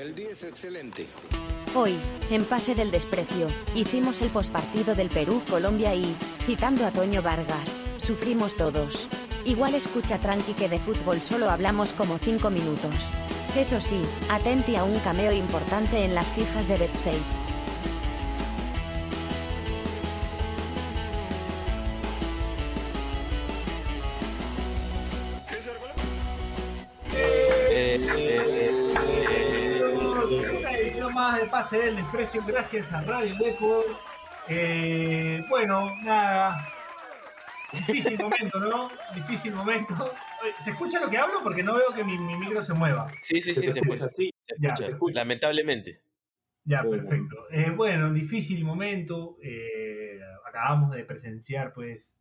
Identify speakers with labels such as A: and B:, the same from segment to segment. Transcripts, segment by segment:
A: El día es excelente.
B: Hoy, en Pase del Desprecio, hicimos el pospartido del Perú-Colombia y, citando a Toño Vargas, sufrimos todos. Igual escucha tranqui que de fútbol solo hablamos como 5 minutos. Eso sí, atenti a un cameo importante en las fijas de BetSafe.
C: De Pase del Desprecio, gracias a Radio Deco. Eh, bueno, nada. Difícil momento, ¿no? Difícil momento. ¿Se escucha lo que hablo? Porque no veo que mi, mi micro se mueva.
D: Sí, sí, sí, se escucha.
E: sí.
D: Se
C: Ya,
D: escucha,
C: se escucha.
D: Lamentablemente.
C: Ya, perfecto. Eh, bueno, difícil momento. eh, acabamos de presenciar, pues,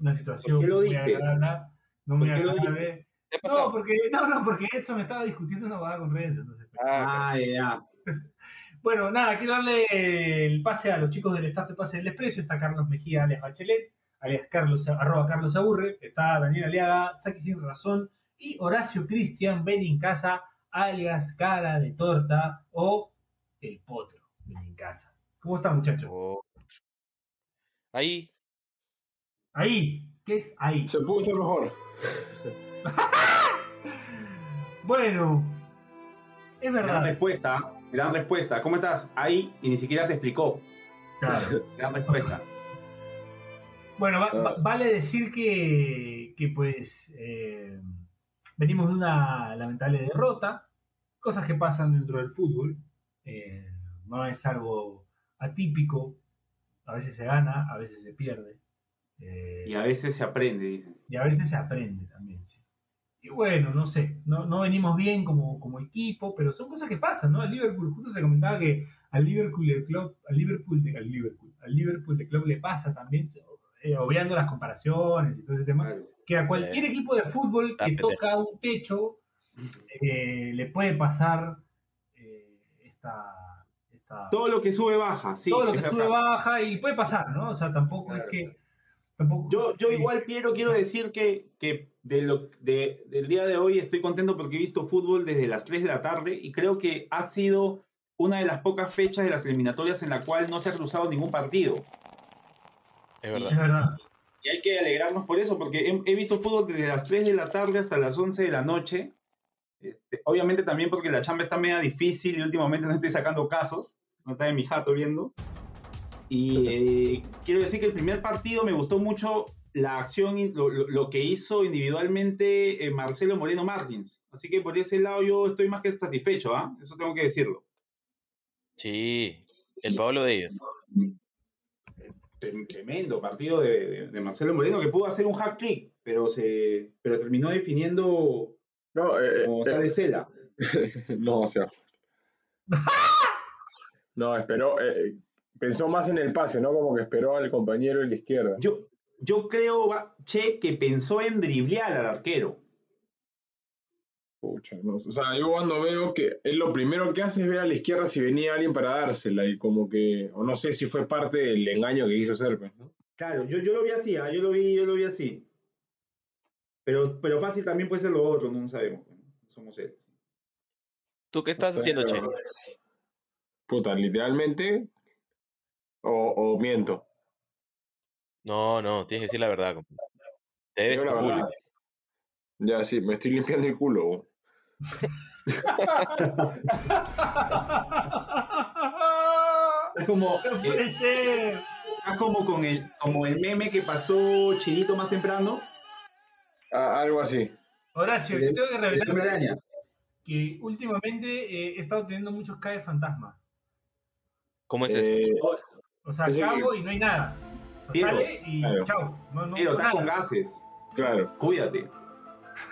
C: una situación
E: ¿Por qué lo
C: muy
E: dices?
C: agradable. No muy
E: ¿Por qué lo
C: agradable.
D: ¿Qué ha
C: No, porque, no, no, porque Edson estaba discutiendo una vaga con Renzo. Entonces,
D: Ah,
E: Ah, ya.
C: Bueno, nada, quiero darle el pase a los chicos del staff de Pase del Desprecio. Está Carlos Mejía, alias Bachelet, alias Carlos, arroba Carlos Aburre. Está Daniel Aliaga, Saki Sin Razón. Y Horacio Cristian Benincasa, alias Cara de Torta o El Potro Benincasa. ¿Cómo está, muchachos?
D: oh. Ahí,
C: Ahí, ¿qué es ahí?
F: Se pudo ser mejor.
C: Bueno, es verdad.
E: respuesta. Gran respuesta. ¿Cómo estás? Ahí y ni siquiera se explicó.
C: Claro.
E: Gran respuesta.
C: Bueno, va- va- vale decir que, que, pues eh, venimos de una lamentable derrota, cosas que pasan dentro del fútbol, eh, no es algo atípico, a veces se gana, a veces se pierde, eh,
E: Y a veces se aprende, dicen.
C: y a veces se aprende también. Y bueno, no sé, no, no venimos bien como, como equipo, pero son cosas que pasan, ¿no? Al Liverpool, justo te comentaba que al Liverpool el club, al Liverpool, de, al Liverpool, al Liverpool de club le pasa también, eh, obviando las comparaciones y todo ese tema,
E: Claro.
C: que a cualquier equipo de fútbol que toca un techo eh, le puede pasar eh, esta, esta
E: Todo lo que sube baja, sí.
C: todo lo que sube baja y puede pasar, ¿no? O sea, tampoco
E: Claro.
C: es que tampoco
E: Yo, yo
C: eh,
E: igual, Piero, quiero decir que, que de lo, de- del día de hoy estoy contento porque he visto fútbol desde las 3 de la tarde y creo que ha sido una de las pocas fechas de las eliminatorias en la cual no se ha cruzado ningún partido.
D: es
C: es
D: verdad.
C: verdad.
E: Y hay que alegrarnos por eso, porque he, he visto fútbol desde las 3 de la tarde hasta las 11 de la noche. Este, obviamente también porque la chamba está media difícil y últimamente no estoy sacando casos. No está en mi jato viendo. Y eh, quiero decir que el primer partido me gustó mucho la acción, lo, lo- lo que hizo individualmente eh, Marcelo Moreno Martins. Así que por ese lado yo estoy más que satisfecho, ¿ah? Eso tengo que decirlo.
D: Sí, el Pablo de ellos.
E: Trem- Tremendo partido de, de- de Marcelo Moreno que pudo hacer un hack trick, pero, se, pero terminó definiendo
F: No, eh,
E: como
F: eh,
E: está de cela.
F: no, o sea. No, esperó. eh, pensó más en el pase, ¿no? Como que esperó al compañero en la izquierda.
E: Yo, yo creo, Che, que pensó en driblear al arquero.
F: Pucha, no, o sea, yo cuando veo que él lo primero que hace es ver a la izquierda si venía alguien para dársela y como que, o no sé si fue parte del engaño que quiso hacer, pues, ¿no?
E: Claro, yo, yo lo vi así, ah, yo lo vi, yo lo vi así. Pero, pero fácil también puede ser lo otro, no sabemos. pues, ¿no? Somos él.
D: ¿Tú qué estás haciendo, Che?
F: Puta, literalmente. O, o miento.
D: No, no, tienes que decir la verdad. compadre. Te debes
F: la verdad. Ya, sí, me estoy limpiando el culo.
E: Es como,
C: No
E: eh,
C: puede ser.
E: es como con el, como el meme que pasó Chirito más temprano.
F: Ah, algo así.
C: Horacio,
E: de-
C: yo tengo que
E: de
C: revelar que últimamente eh, he estado teniendo muchos cae fantasmas.
D: ¿Cómo es eso?
F: Eh,
C: O sea, cago y no hay nada.
E: Piero,
C: Sale y
F: claro.
C: chao. No, no, nada.
E: gases.
F: claro.
E: Cuídate.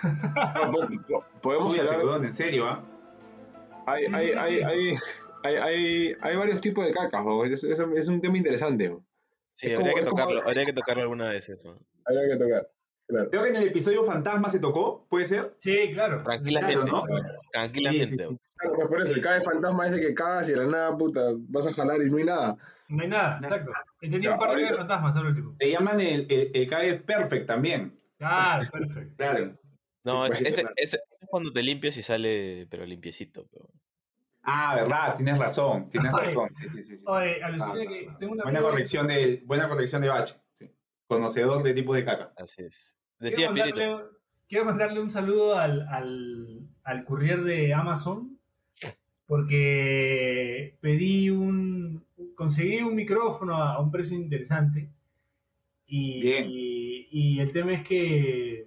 F: No, po- podemos
E: Cuídate,
F: hablar.
E: weón, en serio, ¿ah?
F: Hay, hay, hay, hay, hay, hay, hay varios tipos de cacas, es, es, es un tema interesante.
D: Sí,
F: es
D: habría
F: como-
D: que
F: es como-
D: tocarlo, habría que tocarlo alguna vez eso.
F: Habría que tocar. Claro.
E: Creo que en el episodio Fantasma se tocó, ¿puede ser?
C: Sí, claro.
D: Tranquilamente,
E: Claro, ¿no?
D: tranquilamente.
E: Sí, sí, sí.
F: Claro, pues por eso, el cae fantasma ese que cagas y de la nada, puta, vas a jalar y no hay nada.
C: No hay nada, exacto. He tenido un par de fantasmas al último.
E: Le llaman el, el, el CAE Perfect también.
C: Ah, perfecto.
E: Claro.
D: No, ese,
F: pues,
D: ese-
E: claro.
D: ese es cuando te limpias y sale, pero limpiecito. pero-
E: Ah, verdad, tienes razón, tienes
C: Oye,
E: razón. Sí, sí, sí. sí.
C: Oye,
E: Ah,
C: que
E: ah,
C: tengo una
E: buena corrección de, buena corrección de Bache. Sí. Conocedor de tipo de caca.
D: Así es.
C: Quiero
D: Decía Espíritu.
C: mandarle, quiero mandarle un saludo al, al, al courier de Amazon porque pedí un conseguí un micrófono a, a un precio interesante y,
E: Bien.
C: y, y el tema es que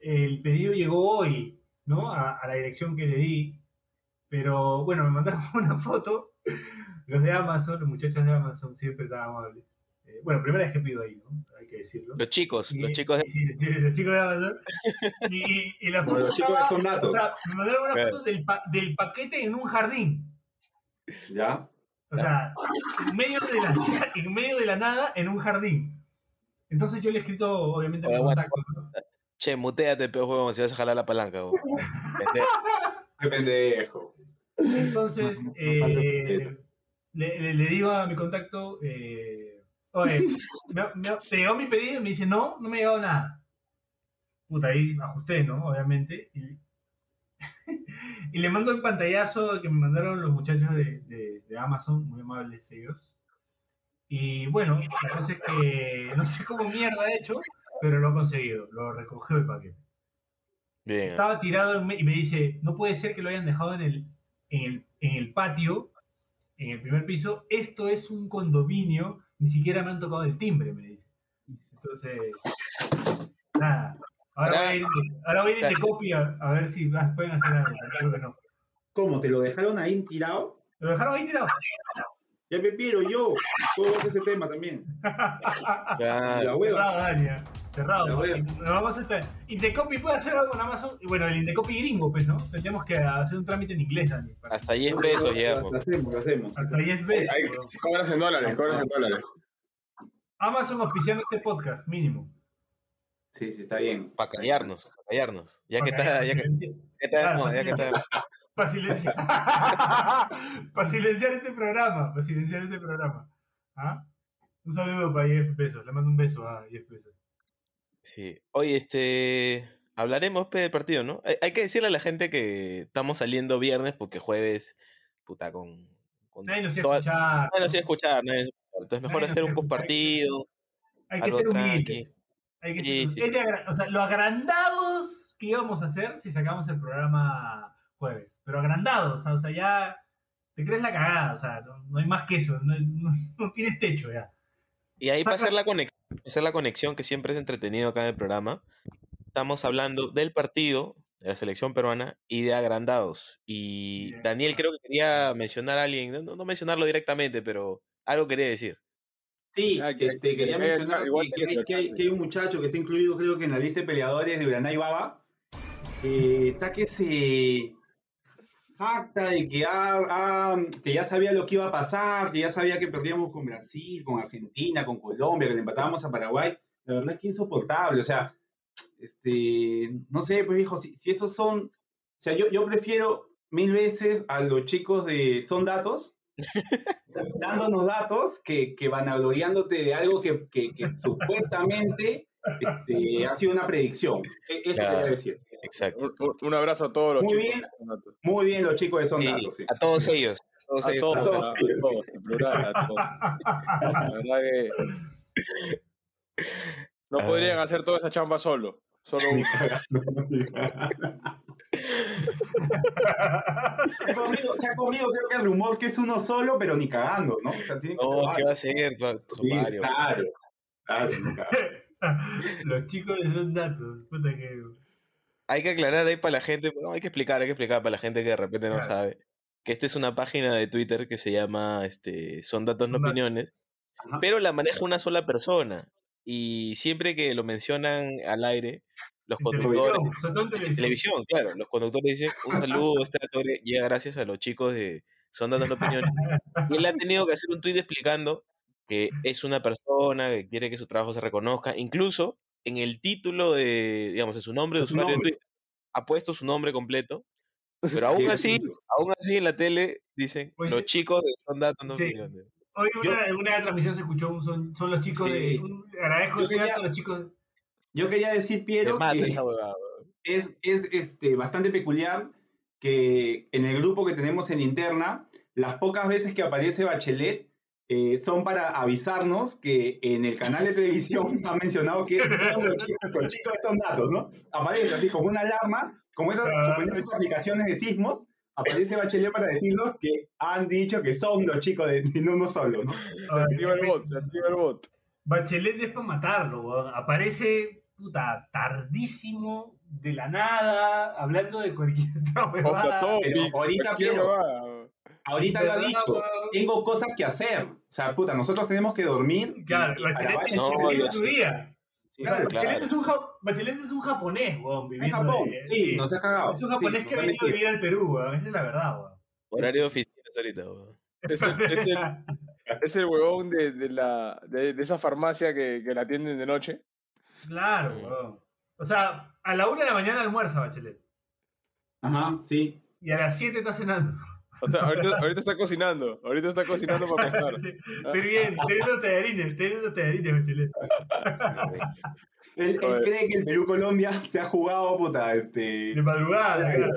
C: el pedido llegó hoy ¿no? a, a la dirección que le di pero bueno me mandaron una foto los de Amazon los muchachos de Amazon siempre tan amables Eh, bueno primera vez que pido ahí ¿no? hay que decirlo
D: Los chicos,
C: y-
D: los chicos de...
C: sí, los chicos de Amazon. Y, y- y la foto
E: los chicos
C: estaba- o sea, me mandaron una
D: Claro.
C: foto del, pa- del paquete en un jardín.
E: ¿Ya?
C: O sea, en medio, de la, en medio de la nada, en un jardín. Entonces yo le he escrito, obviamente, mi
D: Oye, aguanta,
C: contacto. ¿no?
D: Che, muteate, peo huevón, si vas a jalar la palanca. huevón.
E: Qué pendejo.
C: Entonces, eh, le, le- le digo a mi contacto, eh, oye, me, me- ¿te llegó mi pedido? Y me dice, no, no me ha llegado nada. Puta, ahí ajusté, ¿no? Obviamente. Y, y le mando el pantallazo que me mandaron los muchachos de, de- de Amazon, muy amables ellos. Y bueno, la cosa es que no sé cómo mierda he hecho, pero lo he conseguido, lo recogió el paquete
D: Bien.
C: estaba tirado y me dice, no puede ser que lo hayan dejado en el, en el, en el patio, en el primer piso, esto es un condominio, ni siquiera me han tocado el timbre, me dice. Entonces, nada. Ahora voy a ir, ahora voy a ir de copia a ver si pueden hacer algo, creo que no.
E: ¿Cómo? ¿Te lo dejaron ahí tirado?
C: ¿Lo dejaron ahí tirado?
E: Ya me piero yo. Ver ese tema también.
D: Claro.
E: La hueva.
C: Cerrado, estar. Indecopy puede hacer algo en Amazon. Y bueno, el Indecopy gringo, pues, ¿no? Tendríamos que hacer un trámite en inglés, Dani. para-
D: Hasta 10 pesos llegamos.
E: Lo hacemos, lo hacemos.
C: Hasta 10 veces.
F: Ay,
C: weón.
F: cobras en dólares, cobras en dólares.
C: Amazon auspiciando este podcast, mínimo.
E: Sí, sí, está bien.
D: Para callarnos, para callarnos. Ya que está, ya que, ya está,
C: Ah,
D: no, ya que está.
C: Para silenciar. para silenciar este programa. Para silenciar este programa. ¿Ah? Un saludo para Jeff Pesos. Le mando un beso a Jeff Pesos.
D: Sí. Oye, este. Hablaremos pe, del partido, ¿no? Hay, hay que decirle a la gente que estamos saliendo viernes porque jueves, puta, con. con
C: Nadie nos iba a escuchar.
D: Nadie nos iba a escuchar, nadie a. Entonces, mejor
C: Nadie
D: hacer un
C: a
D: postpartido.
C: Hay que ser humildes. Hay que
D: Sí,
C: ser,
D: sí,
C: o sea, lo agrandados que íbamos a hacer si sacamos el programa jueves. Pero agrandados, o sea, ya te crees la cagada, o sea, no, no hay más que eso, no, no- no tienes techo ya.
D: Y ahí para
C: Saca-
D: hacer la conexión, hacer la conexión que siempre es entretenido acá en el programa, estamos hablando del partido de la selección peruana y de agrandados. Y. Daniel creo que quería mencionar a alguien, no, mencionarlo directamente, pero algo quería decir.
E: Sí,
F: Ah, que-
E: este, quería
F: que-
E: mencionar que, que
F: que-
E: hay, un muchacho que está incluido, creo que en la lista de peleadores de Uranai Baba, que está que se jacta de que, ya sabía lo que iba a pasar, que ya sabía que perdíamos con Brasil, con Argentina, con Colombia, que le empatábamos a Paraguay. La verdad es que insoportable, o sea, este, no sé, pues hijo, si, si esos son, o sea, yo, yo prefiero mil veces a los chicos de Son Datos, dándonos datos que, que vanagloriándote de algo que, que- que supuestamente este, ha sido una predicción. E- Eso
D: Claro.
E: quería decir.
D: Exacto.
F: Un, un- un abrazo a todos los
E: Muy
F: chicos.
E: bien. Muy bien los chicos de Son
D: Sí,
E: Datos, sí.
D: a todos ellos. a todos
F: A
D: ellos.
F: todos, a
E: todos,
F: todos,
E: sí, sí.
F: en plural, a todos. La verdad que no
D: Ah.
F: podrían hacer toda esa chamba solo. Solo uno.
E: se, ha comido, se ha comido, creo que el rumor que es uno solo, pero ni cagando, ¿no? O sea, tiene que
D: No,
E: ser
D: ¿qué va a ser?
E: Sí, claro. Claro, cagando.
C: Los chicos son datos, puta que.
D: Hay que aclarar ahí para la gente, no, hay que explicar, hay que explicar para la gente que de repente no
C: Claro.
D: sabe, que esta es una página de Twitter que se llama este, Son Datos No. Opiniones,
E: Ajá.
D: pero la maneja una sola persona. Y siempre que lo mencionan al aire, los conductores,
C: televisión, en televisión.
D: televisión, claro, los conductores dicen un saludo, este dato llega gracias a los chicos de Son Datos No Opiniones. Y él ha tenido que hacer un tweet explicando que es una persona que quiere que su trabajo se reconozca, incluso en el título de, digamos, en su nombre de
E: En su
D: usuario de
E: nombre.
D: Twitter, ha puesto su nombre completo, pero aún así, aún así en la tele dicen
C: Pues
D: los chicos de Son Datos No
C: Sí.
D: Opiniones.
C: Hoy
E: Yo-
C: una, en una de las transmisiones se escuchó un son, son los chicos
E: Sí.
C: de. un- agradezco
E: Yo
C: el a los chicos.
E: Yo quería decir, Piero, que
D: esa weón.
E: es, es este, bastante peculiar que en el grupo que tenemos en interna, las pocas veces que aparece Bachelet eh, son para avisarnos que en el canal de televisión han mencionado que son los chicos, los chicos son datos, ¿no? Aparece así como una alarma, como esas, como en esas aplicaciones de sismos, aparece Bachelet para decirnos que han dicho que son los chicos de y no uno solo, ¿no?
F: Se activa el bot, se activa el bot.
C: Bachelet es para matarlo, weón. Aparece, puta, tardísimo, de la nada, hablando de cualquier otra huevada.
E: Pero ahorita,
F: cualquier
E: pero-
F: huevada.
E: Ahorita lo ha dicho, tengo cosas que hacer. O sea, puta, nosotros tenemos que dormir.
C: Claro,
E: y a la
C: Bachelet
D: No,
C: es su día.
D: Sí,
C: Claro,
D: claro.
C: Bachelet, es un, ja- Bachelet es un japonés, weón,
E: En Japón,
C: de-
E: sí, nos ha cagado.
C: Es un japonés que ha venido a vivir al Perú, weón. Esa es la verdad, weón.
D: Horario de oficinas ahorita, weón.
F: Es el, es el- es el huevón de, de la, de, de esa farmacia que, que la atienden de noche.
C: Claro, weón. O sea, a la una de la mañana almuerza Bachelet.
E: Ajá, sí.
C: Y a las 7 está cenando.
F: O sea, ahorita, ahorita está cocinando. Ahorita está cocinando para pescar.
C: Sí. Estoy bien, teniendo tallarines, teniendo tallarines, Bachelet.
E: Él, él cree que el Perú-Colombia se ha jugado, puta, este...
C: De madrugada,
E: Claro.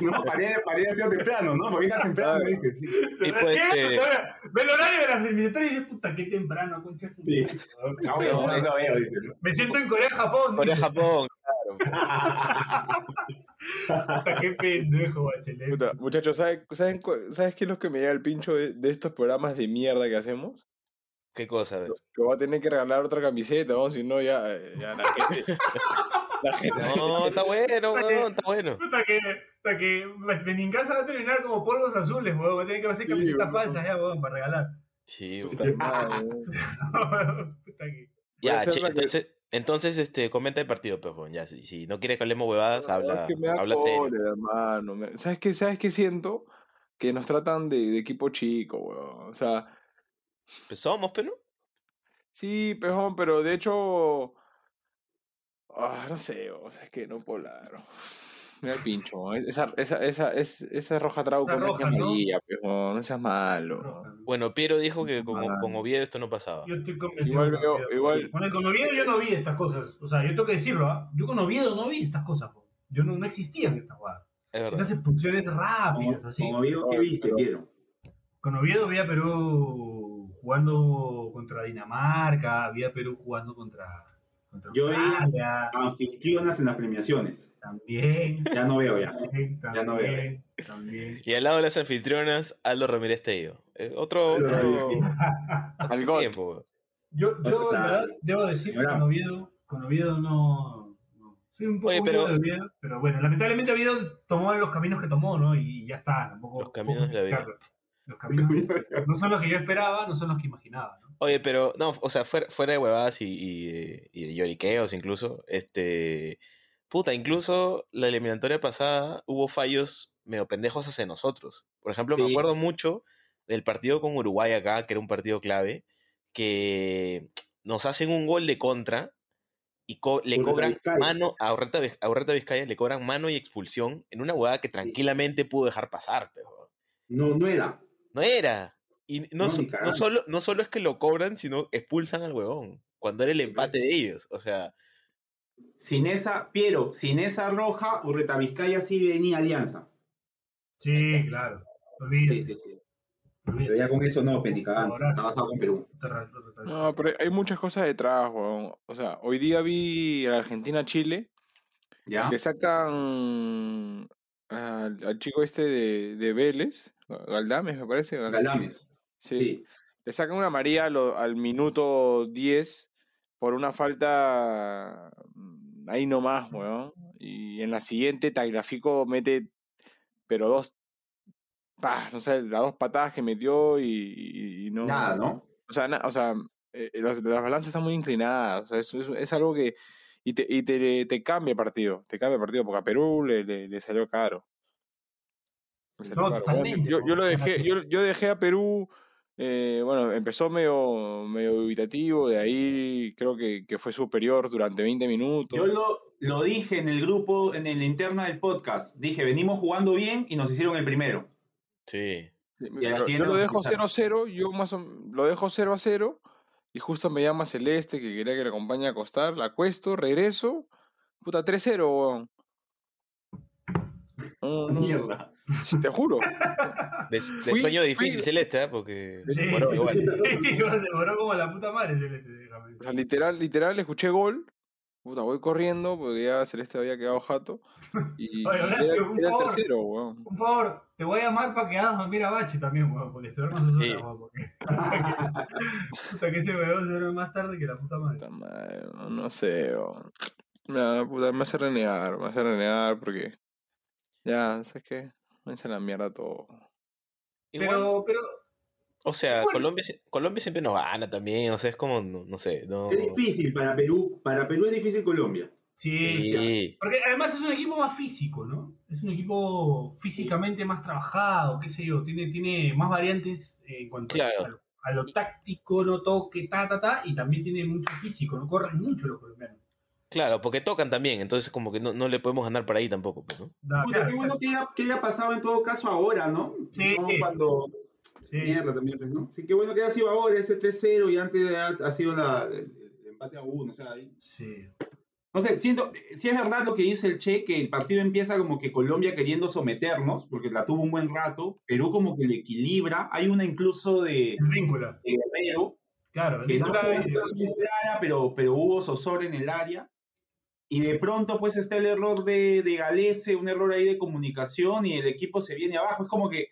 E: No, paré, paré ha sido temprano, ¿no? Porque era temprano,
F: Claro.
E: dice, sí.
D: Y pues, eh,
C: Ve el horario de las eliminatorias y dice, puta, qué temprano, concha.
E: Sí. No veo, no, no veo, dice. ¿no?
C: Me siento en Corea, Japón.
D: Corea,
C: dice.
D: Japón, claro.
C: Qué pendejo, Bachelet.
F: Puta, muchachos, ¿saben, saben, ¿sabes qué es lo que me llega el pincho de, de estos programas de mierda que hacemos?
D: ¿Qué cosa? Ver.
F: Que voy a tener que regalar otra camiseta, ¿no? Si no, ya, eh, ya la gente. la gente
D: No, está bueno, weón, está bueno.
C: Puta que, puta que Benincasa va a terminar como polvos azules, weón. Va a tener que hacer
F: Sí,
C: camisetas
F: weón.
C: falsas ya, weón, para regalar.
D: Sí,
F: puta madre, ¿no?
C: Puta que-
D: Ya,
F: Puede ser
D: che,
F: que-
D: entonces, entonces este, comenta el partido, pues, weón, ya, si, si no quieres que hablemos huevadas,
F: No,
D: habla,
F: es que me da
D: habla serio.
F: hermano. me- ¿Sabes qué? ¿Sabes qué siento? Que nos tratan de, de equipo chico, weón. O sea,
D: Pues somos, pero
F: sí, pejón, pero de hecho. Ah, no sé, o sea, es que no puedo hablar. Mira el pincho. Esa, esa, esa, es- esa roja trauco no es
C: roja, ¿no?
F: amarilla, pejón. No seas malo.
C: Roja.
D: bueno, Piero dijo que con,
F: Ah.
D: con Oviedo esto no pasaba.
C: Yo estoy convencido.
F: Igual
C: con
F: veo-
C: Oviedo.
F: igual-
C: Bueno, con Oviedo yo no vi estas cosas. O sea, yo tengo que decirlo, ¿ah? Yo con Oviedo no vi estas cosas, po. Yo no, no existían estas jugadas.
D: Es verdad.
C: Estas expulsiones rápidas, así.
E: como vio, ¿qué viste,
F: pero-
E: Piero?
C: Con Oviedo vi a Perú jugando contra Dinamarca, vi a Perú jugando contra
E: Yo vi-
C: Australia,
E: Anfitrionas en las premiaciones.
C: también,
E: Ya no veo ya.
C: también,
E: Ya no veo.
C: también, también.
D: Y al lado de las anfitrionas, Aldo Ramírez Tello. Eh, otro, otro tiempo.
C: Yo, yo la verdad, debo decir que con Oviedo, con Oviedo no, no. Soy un poco
D: Oye, pero-
C: de Oviedo, pero bueno, lamentablemente Oviedo tomó los caminos que tomó, ¿no? Y ya está, tampoco.
D: Los caminos de la vida.
C: Los caminos no son los que yo esperaba, no son los que imaginaba, ¿no?
D: Oye, pero, no, o sea, fuera, fuera de huevadas y, y, y de lloriqueos incluso, este, puta, incluso la eliminatoria pasada hubo fallos medio pendejos hacia nosotros. Por ejemplo, me acuerdo mucho del partido con Uruguay acá, que era un partido clave, que nos hacen un gol de contra y co- le cobran
E: Vizcaya.
D: mano a Urreta, a Urreta Vizcaya, le cobran mano y expulsión en una huevada que tranquilamente pudo dejar pasar, pero
E: No, no era.
D: no era. Y no,
E: No,
D: so- solo, no solo es que lo cobran, sino expulsan al huevón. Cuando era el empate de ellos. O sea,
E: Sin esa, Piero, sin esa roja, Urreta Vizcaya sí venía Alianza.
C: Sí, claro.
E: Sí,
C: Olvídate,
E: sí, sí. Pero ya con eso no, Penticagán. Está basado con Perú.
F: No, pero hay muchas cosas detrás, weón. O sea, hoy día vi a Argentina-Chile.
E: ¿Ya?
F: Le sacan al, al chico este de, de Vélez, Galdames, me parece. Gal-
E: Galames.
F: Sí.
E: Sí.
F: Le sacan una amarilla a lo- al minuto 10 por una falta mm, ahí nomás, weón. Y en la siguiente, Tagliafico mete, pero dos, no sé, las dos patadas que metió y, no.
E: Nada, ¿no?
F: O sea, na- o sea eh, las, las balanzas están muy inclinadas. O sea, es, es- es algo que. Y, te, y te, te cambia el partido. Te cambia el partido porque a Perú le, le, le salió caro. Le salió
C: No,
F: caro. Yo, yo lo dejé, yo, yo dejé a Perú. Eh, bueno, empezó medio, medio dubitativo. De ahí creo que, que fue superior durante 20 minutos.
E: Yo lo, lo dije en el grupo, en la interna del podcast. Dije, venimos jugando bien y nos hicieron el primero.
D: sí.
F: Yo- lo dejo
E: expulsaron.
F: 0-0, yo más o- lo dejo 0 a 0 y justo me llama Celeste que quería que le acompañe a acostar, la acuesto, regreso, puta 3-0, weón. No, no,
E: Mierda.
F: te juro.
D: De, de
F: Fui-
D: sueño difícil
F: fui-
D: celeste, ¿eh? Porque
C: Sí,
D: bueno, igual.
C: sí, demoró como la puta madre. Celeste.
F: O sea, literal, literal, escuché gol. Puta, voy corriendo porque ya Celeste había quedado jato. Y
C: Oye,
F: era,
C: por
F: era el
C: favor.
F: tercero, weón.
C: Por favor, te voy a llamar para que hagas dormir a Bache también, weón, porque se duerme sus
D: Sí.
C: weón, porque... Puta que ese weón se duerme más tarde que la puta madre.
F: Puta madre, no, no sé, weón. Me, puta, me hace renegar, me hace renegar porque. Ya, ¿sabes qué? Me hace la mierda todo.
D: Igual,
C: Pero, pero,
D: o sea,
C: bueno.
D: Colombia, Colombia siempre nos gana también, o sea, es como, no, no sé, no...
E: Es difícil para Perú. Para Perú es difícil Colombia.
C: sí,
D: Sí.
C: Porque además es un equipo más físico, ¿no? Es un equipo físicamente más trabajado, qué sé yo, tiene, tiene más variantes eh, en cuanto
D: Claro.
C: a, lo, a lo táctico, no toque, ta, ta, ta, y también tiene mucho físico, no corren mucho los colombianos.
D: Claro, porque tocan también, entonces como que no, no le podemos ganar por ahí tampoco, pues, ¿no?
C: Da,
E: Puta,
C: claro,
E: qué bueno que haya, que haya pasado en todo caso ahora, ¿no?
C: Sí.
E: No cuando.
C: Sí.
E: Mierda también, pues, ¿no? Sí, qué bueno que haya sido ahora ese 3-0 y antes ha, ha sido la, el, el empate a 1. O sea, ahí-
C: Sí.
E: No sé, siento, si es verdad lo que dice el Che, que el partido empieza como que Colombia queriendo someternos, porque la tuvo un buen rato, Perú como que le equilibra, hay una incluso de,
C: El vínculo,
E: de Guerrero,
C: claro. el
E: que no fue situación clara, pero, pero hubo zozobra en el área, y de pronto pues está el error de, de Galese, un error ahí de comunicación, y el equipo se viene abajo, es como que,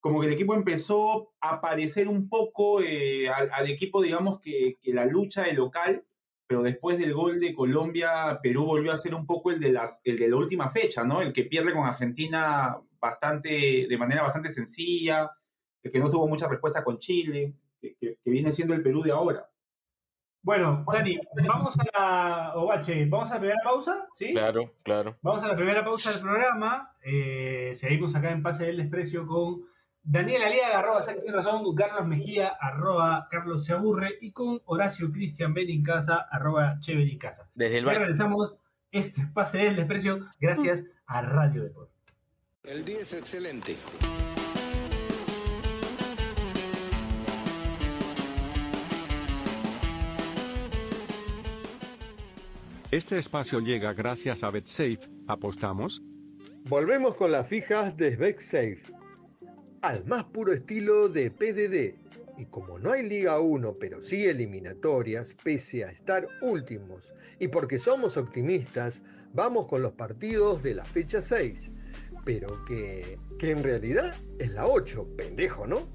E: como que el equipo empezó a parecer un poco eh, al, equipo, digamos, que, que la lucha de local, pero después del gol de Colombia, Perú volvió a ser un poco el de, las, el de la última fecha, ¿no? El que pierde con Argentina bastante, de manera bastante sencilla, el que no tuvo mucha respuesta con Chile, que viene siendo el Perú de ahora.
C: Bueno, Dani, vamos a la. O Bache, vamos a la primera pausa, ¿sí?
D: Claro, claro.
C: Vamos a la primera pausa del programa. Eh, seguimos acá en Pase del Desprecio con Daniel Aliaga, arroba Saque Sin Razón, con Carlos Mejía, arroba Carlos Se Aburre, y con Horacio Cristian Benincasa, arroba Che Benincasa.
D: Desde el bar.
C: regresamos este es Pase del Desprecio gracias a Radio Deport.
A: El día es excelente.
G: Este espacio llega gracias a BetSafe. ¿Apostamos?
H: Volvemos con las fijas de BetSafe. Al más puro estilo de PDD. Y como no hay Liga 1, pero sí eliminatorias, pese a estar últimos, y porque somos optimistas, vamos con los partidos de la fecha 6. Pero que, que en realidad es la 8, pendejo, ¿no?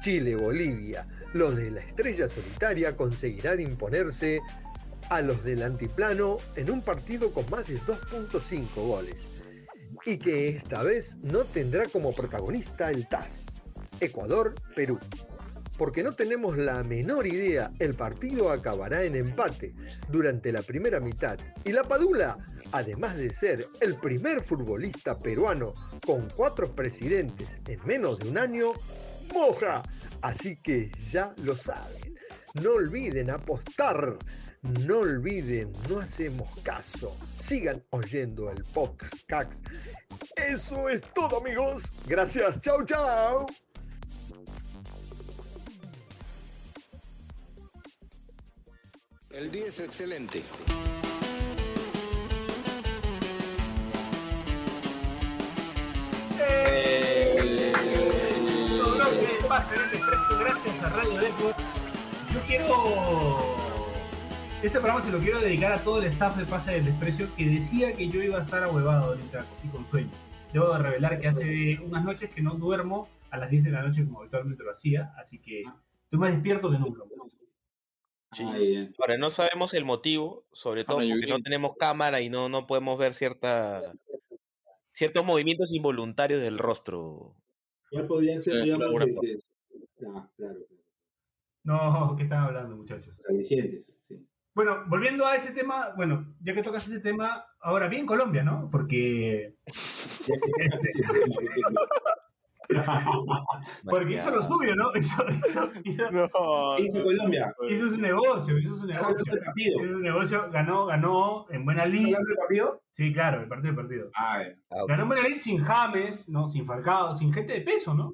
H: Chile, Bolivia, los de la estrella solitaria conseguirán imponerse a los del antiplano en un partido con más de 2.5 goles y que esta vez no tendrá como protagonista el TAS, Ecuador-Perú. Porque no tenemos la menor idea, el partido acabará en empate durante la primera mitad y la Padula, además de ser el primer futbolista peruano con cuatro presidentes en menos de un año, moja. Así que ya lo saben. No olviden apostar. No olviden, no hacemos caso. Sigan oyendo el podcast. Eso es todo, amigos. Gracias. Chau, chau.
A: El día es excelente.
C: Segundo bloque de Pase del Desprecio gracias a Radio Deport. Yo quiero. Este programa se lo quiero dedicar a todo el staff de Pase del Desprecio que decía que yo iba a estar ahuevado ahorita y con sueño. Debo de revelar que hace unas noches que no duermo a las 10 de la noche como habitualmente lo hacía, así que estoy más despierto que nunca.
D: Sí.
E: Ay.
D: Ahora, no sabemos el motivo, sobre todo porque no tenemos cámara y no, no podemos ver cierta, ciertos movimientos involuntarios del rostro.
E: ¿Cuál podría ser, digamos,
D: claro,
E: de- de- Ah, claro,
C: No, ¿qué están hablando, muchachos?
E: alicientes, sí.
C: Bueno, volviendo a ese tema, bueno, ya que tocas ese tema, ahora bien Colombia, ¿no? Porque, porque hizo lo suyo, ¿no? Hizo, hizo, hizo,
F: No,
E: ¿Qué hizo Colombia?
C: hizo su negocio, hizo su
E: ¿Estás hablando
C: negocio.
E: del partido?
C: Hizo su negocio, ganó, ganó en buena
E: ¿Estás
C: lid.
E: hablando del partido?
C: Sí, claro, el partido, el partido.
E: Ah.
D: Ah.
C: Ganó en buena lid sin James, ¿no? Sin Falcao, sin gente de peso, ¿no?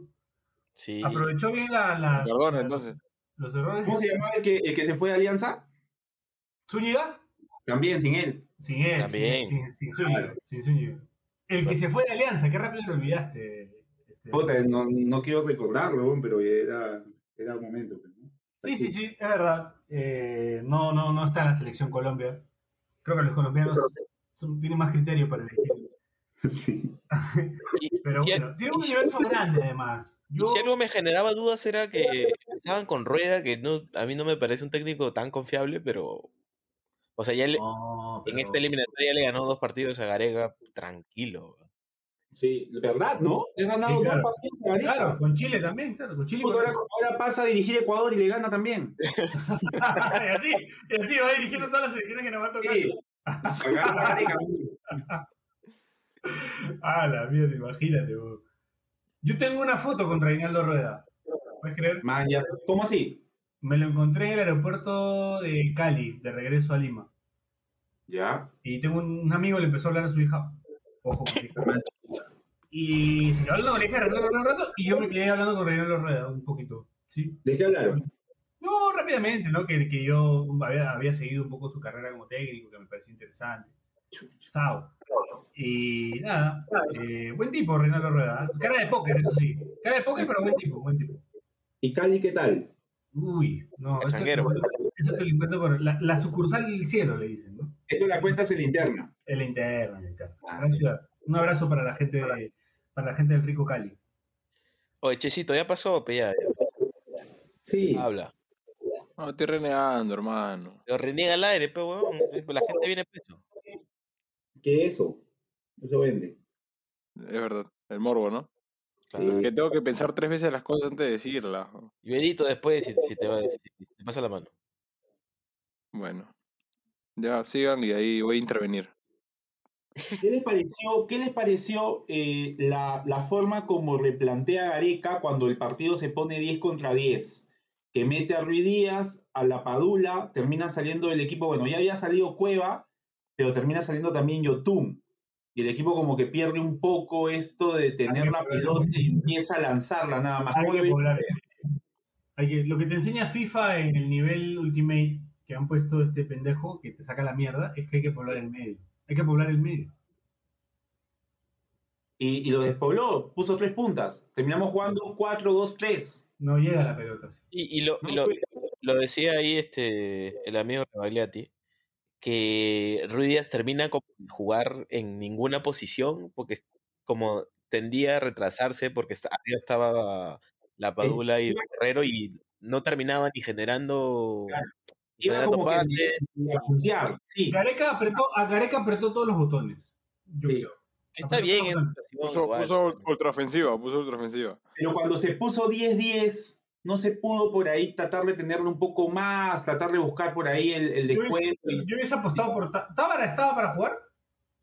D: Sí.
C: Aprovechó bien la, la-
F: Perdona,
C: la-
F: entonces.
C: los errores.
E: ¿Cómo se llamaba el que, el que se fue de Alianza?
C: ¿Zúñiga?
E: También, sin él.
C: Sin él.
D: También.
C: Sin, sin, sin Zúñiga. Sin Zúñiga. El que se fue de Alianza, qué rápido lo olvidaste. este.
E: Puta, no, no quiero recordarlo, pero era, era un momento. pues, ¿no?
C: Sí, sí, sí, es verdad. Eh, no, no, no está en la selección Colombia. Creo que los colombianos son- tienen más criterio para elegir.
E: Sí.
C: Pero
D: y-
C: bueno, tiene un universo grande además. Yo,
D: si algo me generaba dudas era que estaban con Rueda, que no, a mí no me parece un técnico tan confiable, pero. O sea, ya le-
C: No,
D: en
C: pero-
D: esta eliminatoria le ganó dos partidos a Gareca tranquilo.
E: Sí, ¿verdad, no? Le ganado
C: Sí, claro.
E: dos partidos a Gareca.
C: Claro, con Chile también, claro, con Chile. con-
E: ahora, ahora pasa a dirigir Ecuador y le gana también.
C: y así, y así va dirigiendo todas las selecciones que nos van a tocar.
E: Sí.
C: Ah, la mierda, imagínate, vos. Yo tengo una foto con Reinaldo Rueda. ¿Puedes creer?
E: Man, ya- ¿Cómo así?
C: Me lo encontré en el aeropuerto de Cali, de regreso a Lima.
E: Ya.
C: Y tengo un, un amigo, le empezó a hablar a su hija. Ojo, hija. Y se quedó hablando con la hija de Reinaldo Rueda un rato, y yo me quedé hablando con Reinaldo Rueda un poquito. ¿sí?
E: ¿De qué hablaron?
C: No, rápidamente, ¿no? Que, que yo había, había seguido un poco su carrera como técnico, que me pareció interesante. Sao. Y nada, eh, buen tipo Reinaldo Rueda. ¿eh? Cara de póker, eso sí. Cara de póker, pero buen tipo, buen tipo.
E: ¿Y Cali qué tal?
C: Uy, no, eso te,
D: Cachanguero.
C: eso te lo encuentro por la, la sucursal del cielo, le dicen, ¿no?
E: Eso la cuentas en la interna.
C: El interno, el interno.
E: Ah.
C: Gran ciudad. Un abrazo para la gente de- para la gente del rico Cali.
D: Oye, Chesito, ya pasó, ya, ya.
E: Sí.
D: Habla.
F: No, estoy renegando, hermano.
D: Pero reniega al aire, pe, huevón. La gente viene peso.
E: ¿Qué es eso? Eso vende.
F: Es verdad. El morbo, ¿no?
D: Claro.
F: Que tengo que pensar tres veces las cosas antes de decirlas.
D: Y edito después si, si te va, si te pasa la mano.
F: Bueno. Ya, sigan y ahí voy a intervenir.
E: ¿Qué les pareció, qué les pareció eh, la, la forma como replantea Gareca cuando el partido se pone 10 contra 10? Que mete a Ruiz Díaz, a la Padula, termina saliendo el equipo, bueno, ya había salido Cueva, pero termina saliendo también Yotun. Y el equipo como que pierde un poco esto de tener la pelota y empieza a lanzarla nada más.
C: Hay
E: ¿Cómo
C: que? Hay que, lo que te enseña FIFA en el nivel Ultimate que han puesto este pendejo que te saca la mierda es que hay que poblar el medio. Hay que poblar el medio.
E: Y, y lo despobló, puso tres puntas. Terminamos jugando 4-2-3.
C: No llega la pelota.
D: Y, y lo,
E: No,
D: lo,
E: pues.
D: lo decía ahí este el amigo Rebagliati, que Ruiz Díaz termina como sin jugar en ninguna posición, porque como tendía a retrasarse, porque arriba estaba la Padula y Guerrero y no terminaba ni generando,
E: Claro.
D: ni
E: Iba como que ni a puntear, sí.
C: Gareca apretó, a Gareca apretó todos los botones. Yo
E: Sí.
C: creo.
D: Está
C: Apretó
D: bien
F: Puso, puso ultraofensiva, puso ultraofensiva.
E: Pero cuando se puso 10-10, no se pudo por ahí tratar de tenerlo un poco más, tratar de buscar por ahí el, el
C: Yo
E: descuento.
C: hubiese, yo hubiese apostado por. ¿Tábara estaba para jugar?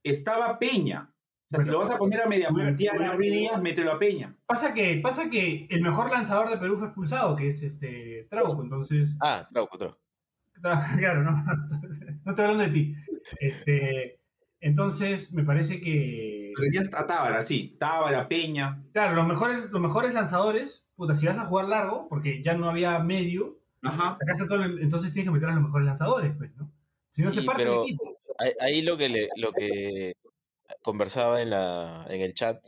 E: Estaba Peña. O sea, si
C: Bueno,
E: lo vas a poner a media
C: hubiera-
E: puntear a
C: hubiera-
E: Ruiz Díaz, mételo a Peña.
C: Pasa que, pasa que el mejor lanzador de Perú fue expulsado, que es este Trauco, entonces.
D: Ah, Trauco, Trauco.
C: Claro, no, no estoy hablando de ti. Este, entonces, me parece que.
E: Tenías a Tábara, sí. Tábara, Peña.
C: Claro, los mejores, los mejores lanzadores, puta, si vas a jugar largo, porque ya no había medio,
E: Ajá.
C: sacaste todo el- entonces tienes que meter a los mejores lanzadores, pues, ¿no? Si no se
D: Sí,
C: parte
D: pero-
C: el equipo.
D: Ahí, lo que le, lo que conversaba en la en el chat,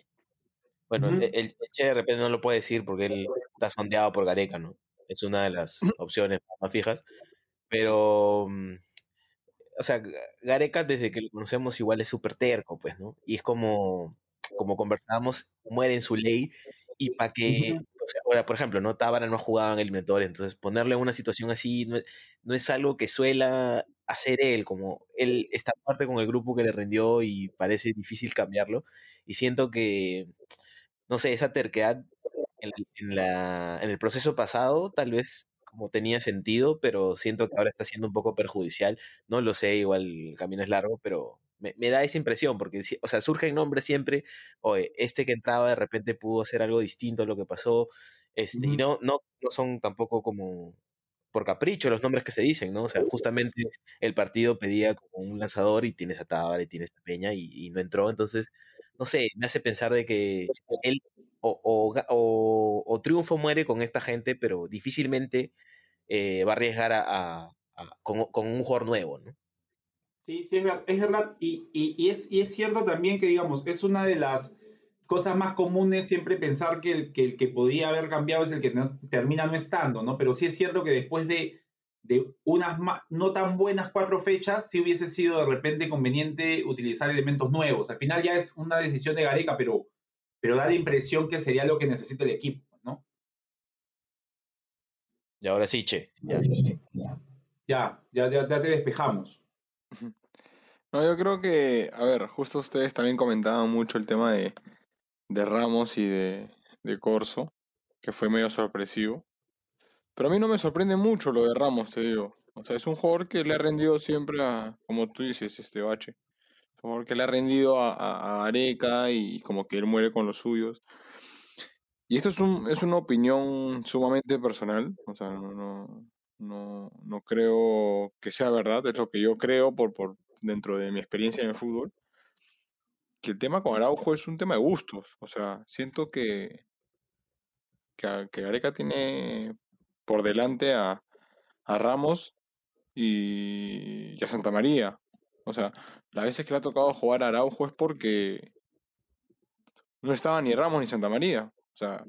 D: bueno,
E: Ujú.
D: el, el Che de repente no lo puede decir porque él está sondeado por Gareca, ¿no? Es una de las opciones más fijas, pero mm, o sea, Gareca desde que lo conocemos igual es súper terco, pues, ¿no? Y es como como conversábamos, muere en su ley y para que
E: Ujú.
D: O sea, ahora, por ejemplo, ¿no? Tábara no ha jugado en eliminatorias, entonces ponerle una situación así no no es algo que suela hacer él, como él está parte con el grupo que le rindió y parece difícil cambiarlo. Y siento que, no sé, esa terquedad en, en la, en el proceso pasado tal vez como tenía sentido, pero siento que ahora está siendo un poco perjudicial. No lo sé, igual el camino es largo, pero me, me da esa impresión, porque, o sea, surgen nombres siempre, oye, este que entraba de repente pudo hacer algo distinto a lo que pasó, este, y no, no, no son tampoco como por capricho los nombres que se dicen, ¿no? O sea, justamente el partido pedía como un lanzador y tienes a Tábara y tienes a Peña y, y no entró, entonces, no sé, me hace pensar de que él o, o, ga- o- o triunfo muere con esta gente, pero difícilmente eh, va a arriesgar a, a- a- con, con un jugador nuevo, ¿no?
E: Sí, sí, es, ver- es verdad. Y, y- y es, y es cierto también que, digamos, es una de las cosas más comunes siempre pensar que el que, el que podía haber cambiado es el que no- termina no estando, ¿no? Pero sí es cierto que después de, de unas no tan buenas cuatro fechas, sí hubiese sido de repente conveniente utilizar elementos nuevos. Al final ya es una decisión de Gareca, pero, pero da la impresión que sería lo que necesita el equipo, ¿no?
D: Y ahora sí, che. ya.
E: Ya, ya, ya, ya te despejamos.
F: No, yo creo que, a ver, justo ustedes también comentaban mucho el tema de, de Ramos y de, de Corso, que fue medio sorpresivo. Pero a mí no me sorprende mucho lo de Ramos, te digo. O sea, es un jugador que le ha rendido siempre a, como tú dices, este Bache. Es un jugador que le ha rendido a, a- Areca y como que él muere con los suyos. Y esto es, un, es una opinión sumamente personal. O sea, no, no, no, no creo que sea verdad. Es lo que yo creo por, por dentro de mi experiencia en el fútbol. Que el tema con Araujo es un tema de gustos. O sea, siento que, que, a- que Gareca tiene por delante a, a Ramos y, y a Santa María. O sea, las veces que le ha tocado jugar a Araujo es porque no estaba ni Ramos ni Santa María. O sea,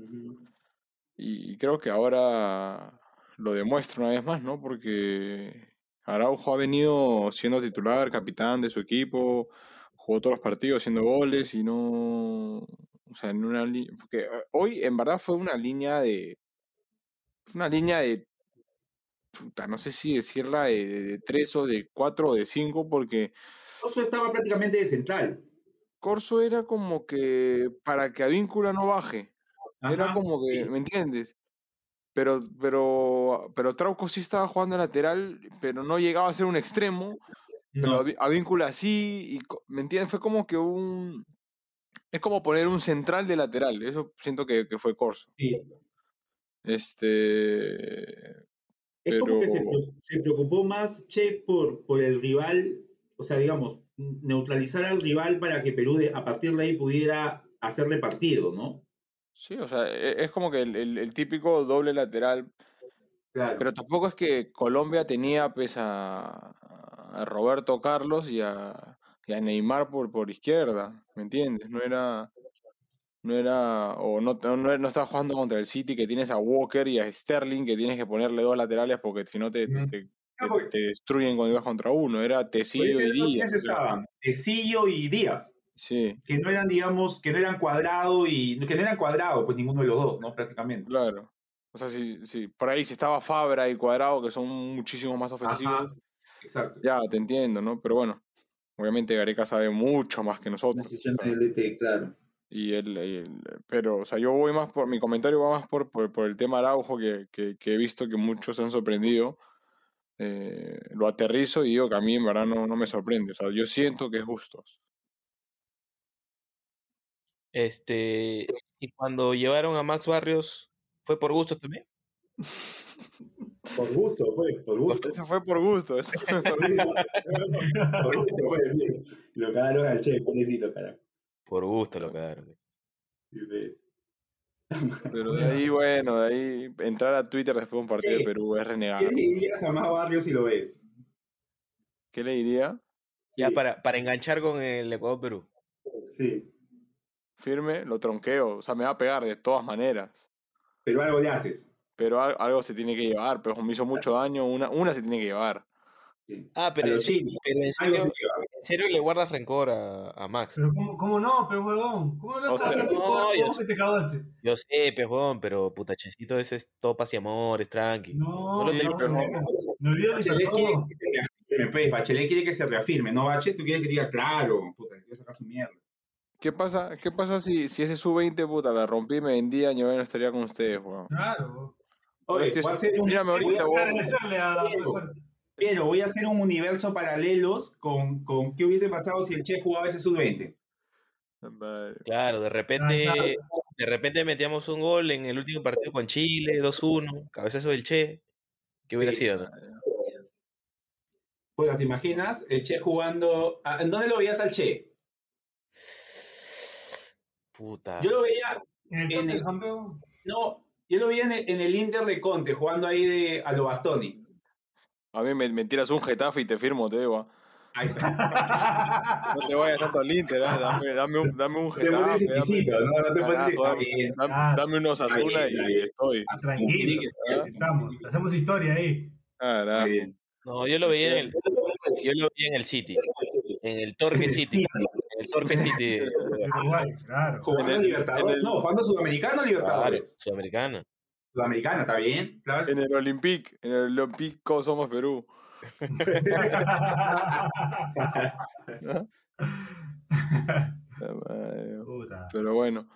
F: y creo que ahora lo demuestra una vez más, ¿no? Porque Araujo ha venido siendo titular, capitán de su equipo, jugó todos los partidos haciendo goles y no. O sea, en una línea. Porque eh, hoy en verdad fue una línea de. Fue una línea de. puta, no sé si decirla de, de, de tres o de cuatro o de cinco, porque
E: Oso estaba prácticamente de central.
F: Corso era como que para que Avíncula no baje. Era como que,
E: sí.
F: ¿me entiendes? Pero, pero, pero Trauco sí estaba jugando lateral, pero no llegaba a ser un extremo. Pero
E: No,
F: Aví- Avíncula sí, y, ¿me entiendes? Fue como que un... Es como poner un central de lateral, eso siento que, que fue Corso.
E: sí.
F: Este...
E: Es como que se, preocupó más Che por, por el rival, o sea, digamos, neutralizar al rival para que Perú de- a partir de ahí pudiera hacerle partido, ¿no?
F: Sí, o sea, e- es como que el, el- el típico doble lateral,
E: Claro.
F: pero tampoco es que Colombia tenía pues a, a Roberto Carlos y a, y a Neymar por, por izquierda, ¿me entiendes? No era... No era, o no, no, no estaba jugando contra el City que tienes a Walker y a Sterling que tienes que ponerle dos laterales porque si no te, te, destruyen cuando vas contra uno. Era Tecillo y Díaz.
E: ¿quiénes
F: o sea,
E: estaban? Tecillo y Díaz,
F: Sí,
E: que no eran, digamos, que no eran cuadrado y que no eran cuadrado, pues ninguno de los dos, ¿no? Prácticamente.
F: claro. O sea, sí, sí. Por ahí si estaba Fabra y Cuadrado, que son muchísimo más ofensivos,
E: Ajá, exacto.
F: ya te entiendo, ¿no? Pero bueno, obviamente Gareca sabe mucho más que nosotros.
E: claro.
F: y el, y pero, o sea, yo voy más por, mi comentario va más por, por, por el tema Araujo, que, que, que he visto que muchos se han sorprendido. Eh, lo aterrizo y digo que a mí en verdad no, no me sorprende. O sea, yo siento que es Bustos.
D: Este, y cuando llevaron a Max Barrios, ¿fue por gustos también?
E: Por gusto, fue, por gusto.
F: Eso fue por gusto. eso fue por gusto.
E: por gusto, fue decir. Lo cagaron al Che, pobrecito, carajo.
D: Por gusto lo.
E: Sí, ves.
F: Pero de ahí, bueno, de ahí entrar a Twitter después de un partido de
E: Sí.
F: Perú es
E: ¿Qué
F: renegar.
E: le dirías a más barrios si lo ves?
F: ¿Qué le diría?
D: Ya
E: Sí,
D: para, para enganchar con el Ecuador-Perú.
E: Sí,
F: Firme, lo tronqueo. O sea, me va a pegar de todas maneras.
E: pero algo le haces.
F: Pero al- algo se tiene que llevar. Pero me hizo mucho daño. Una, una se tiene que llevar.
E: Sí.
D: Ah, pero, en serio, pero le guardas rencor a, a Max.
C: Pero ¿cómo, cómo no? Pero huevón, ¿cómo no?
F: O sea,
C: ¿Cómo,
D: no, yo
C: cómo
D: sé.
C: te cagaste?
D: Yo sé, pejón, pero puta checito ese es todo paz y amores, tranqui.
C: No,
D: Solo
F: Sí,
D: te-
C: no,
F: pero-
C: no. De
E: Bachelet quiere que se reafirme, pues. Bachelet quiere que se reafirme, ¿no, Bache? Tú quieres que diga, claro, puta, quiero sacar su mierda.
F: ¿Qué pasa, qué pasa si, si ese sub-20, puta, la rompí, me vendían, yo no estaría con ustedes, weón?
C: Claro.
E: Oye, voy a hacer un,
F: mírame ahorita,
E: voy a
F: weón.
E: hacer-
C: Agradecerle a
E: Pero- pero voy a hacer un universo paralelos con, con qué hubiese pasado si el Che jugaba ese sub-20.
F: Madre.
D: Claro, de repente,
C: Ah,
D: de repente metíamos un gol en el último partido con Chile, 2-1, cabezazo del Che. ¿Qué hubiera
E: Sí.
D: sido? no?
E: Pues, ¿te imaginas? El Che jugando... ¿En dónde lo veías al Che?
D: Puta.
E: Yo lo veía...
C: En el
E: En el-. No, yo lo veía en el, en el Inter de Conte, jugando ahí de, a lo Bastoni.
F: A mí me, me tiras un Getafe y te firmo, te digo. ah.
E: Ahí está.
F: No te vayas tanto al Inter, ¿ah? dame, dame un, dame un
E: Te pones
F: Getafe,
E: exquisito, ¿no? No te pones
F: dame, dame-
C: Ah.
F: dame unos
E: está
F: y estoy.
C: Tranquilo, estamos. Hacemos historia ahí.
E: Bien.
D: No, yo lo veía en el, yo lo veía en el City, en el Torque City, City,
C: Uruguay, claro.
E: Jugando
F: En el-
E: Libertadores.
F: en el-
E: No, jugando Sudamericano o
D: claro,
E: Libertadores.
D: sudamericana.
E: Sudamericana, ¿está bien? Claro.
F: En el Olympique, en el Olympico somos Perú. Pero bueno.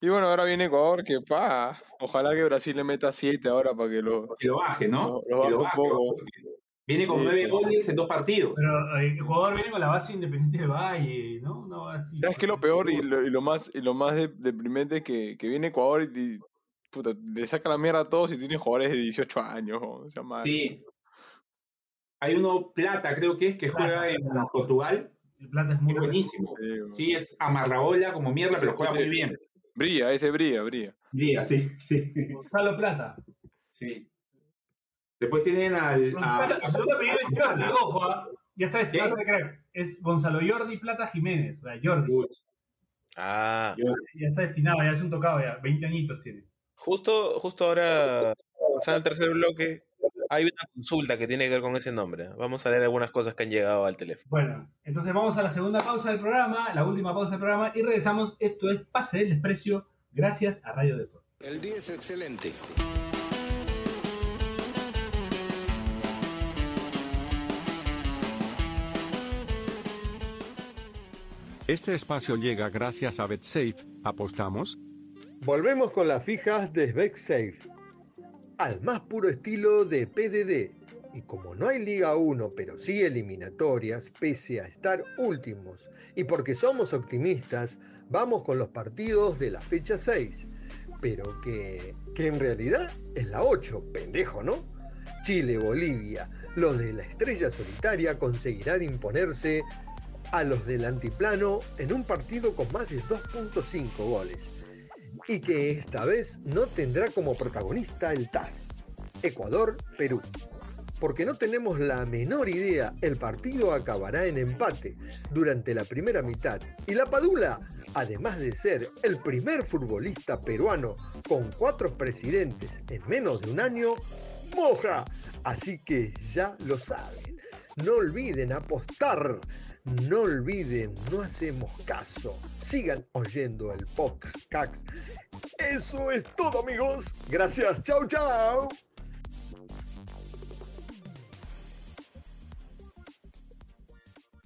F: Y bueno, ahora viene Ecuador, que pa, ojalá que Brasil le meta 7 ahora para que lo...
E: Que lo baje, ¿no?
F: Lo- lo baje un poco.
E: porque Viene con nueve goles en dos partidos.
C: Pero eh, el jugador viene con la base independiente del Valle, ¿no? Una base-
F: ¿Sabes qué es lo peor y lo, y lo más, y lo más de- deprimente es que, que viene Ecuador y, y, puta, le saca la mierda a todos y tiene jugadores de 18 años? O sea, madre.
E: Sí. Hay uno plata, creo que es, que juega en Portugal.
C: El plata es muy
E: Es buenísimo. Sí, es amarrabola como mierda,
F: Ese-
E: pero juega
F: ese-
E: muy bien.
F: Brilla, ese brilla, brilla.
E: Día, sí, sí.
C: Gonzalo Plata.
E: sí. Después tienen al. a-
C: Gonzalo, su segundo apellido es Jordi, ojo, ¿ah? Ya está destinado a ser crack. Es Gonzalo Jordi Plata Jiménez. O sea, Jordi.
E: Uy,
D: Ah,
C: Ya está destinado, ya es un tocado ya. 20 añitos tiene.
D: justo, justo ahora, pasando al tercer bloque, hay una consulta que tiene que ver con ese nombre. Vamos a leer algunas cosas que han llegado al teléfono.
C: Bueno, entonces vamos a la segunda pausa del programa, la última pausa del programa, y regresamos. Esto es Pase del Desprecio, gracias a Radio Deport.
A: El día es excelente.
G: Este espacio llega gracias a BetSafe. ¿Apostamos?
H: Volvemos con las fijas de SbecSafe, al más puro estilo de PDD. Y como no hay Liga 1, pero sí eliminatorias, pese a estar últimos, y porque somos optimistas, vamos con los partidos de la fecha 6. Pero que, que en realidad es la 8, pendejo, ¿no? Chile, Bolivia, los de la estrella solitaria conseguirán imponerse a los del antiplano en un partido con más de 2.5 goles y que esta vez no tendrá como protagonista el TAS, Ecuador-Perú. Porque no tenemos la menor idea, el partido acabará en empate durante la primera mitad. Y la Padula, además de ser el primer futbolista peruano con cuatro presidentes en menos de un año, moja. Así que ya lo saben. No olviden apostar. No olviden, no hacemos caso. Sigan oyendo el Cax. Eso es todo, amigos. Gracias. Chau, chau.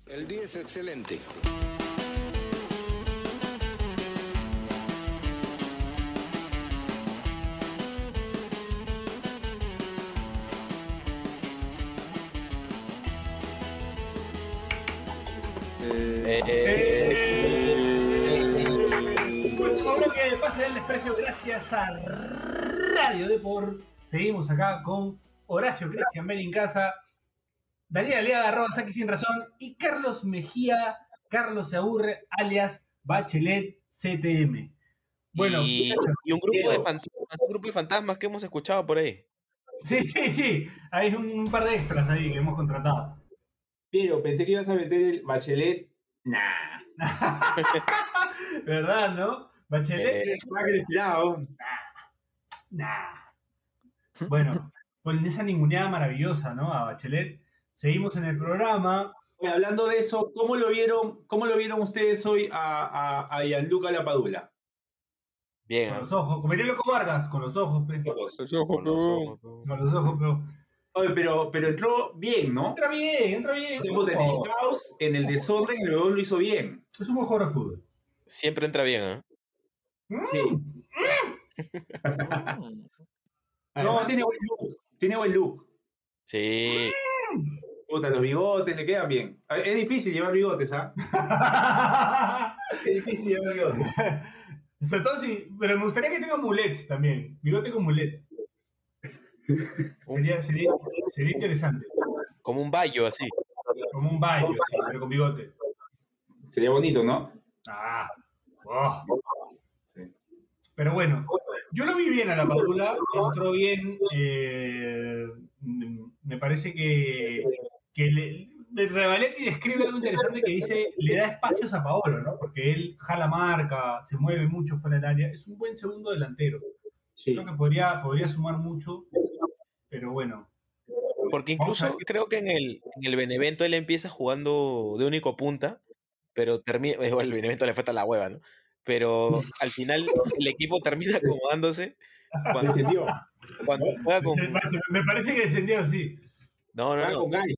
A: El día es excelente.
F: Eh,
D: Eh,
C: bloque Pase del Desprecio, gracias a Radio Deport. Seguimos acá con Horacio Cristian Benincasa, Daniel Aliaga, arroba Saki sin razón, y Carlos Mejía, Carlos se aburre, alias Bachelet CTM. Bueno,
D: y, y un grupo de fantasmas, un grupo de fantasmas que hemos escuchado por ahí.
C: sí, sí, sí, hay un, un par de extras ahí que hemos contratado.
E: Pero pensé que ibas a meter el bachelet. Nah.
C: ¿Verdad, no? Bachelet,
D: Eh,
E: Está que inspirado.
C: nah. Bueno, con esa ninguneada maravillosa, ¿no? A Bachelet. Seguimos en el programa.
E: Hablando de eso, ¿cómo lo vieron, cómo lo vieron ustedes hoy a, a, a Gianluca Lapadula?
D: bien,
C: Con los ojos, como Vargas, con los ojos, pe.
F: los ojos,
D: Con los
F: pero-
D: ojos.
C: Con los ojos, pero.
E: Oye, pero, pero entró bien, ¿no?
C: Entra bien, entra bien.
E: Se puso en el caos, en el desorden, y luego lo hizo bien.
C: Es un buen jugador de fútbol.
D: Siempre entra bien, ¿ah?
E: Sí. Además,
C: No.
E: tiene buen look. Tiene buen look.
D: Sí.
E: Puta, los bigotes le quedan bien. Es difícil llevar bigotes, ¿ah? Es difícil llevar bigotes.
C: Sobre todo si. Pero me gustaría que tenga mulets también. Bigote con mulet. Sería, sería, sería interesante.
D: Como un bayo así.
C: Como un baño, sí, pero con bigote.
E: Sería bonito, ¿no?
C: Ah. oh.
E: Sí.
C: Pero bueno, yo lo vi bien a la Padula, entró bien. eh, me parece que, que le- de Revaletti describe algo interesante que dice, le da espacios a Paolo, ¿no? Porque él jala marca, se mueve mucho fuera del área. Es un buen segundo delantero.
E: Sí.
C: Creo que podría, podría sumar mucho, pero bueno.
D: Porque incluso creo que en el, en el Benevento él empieza jugando de único punta, pero termina, bueno, el Benevento le falta la hueva, ¿no? Pero al final el equipo termina acomodándose cuando,
E: Descendió.
D: cuando juega con...
C: Me parece que descendió, sí.
D: No, no,
E: Juega
D: no.
E: con Gai.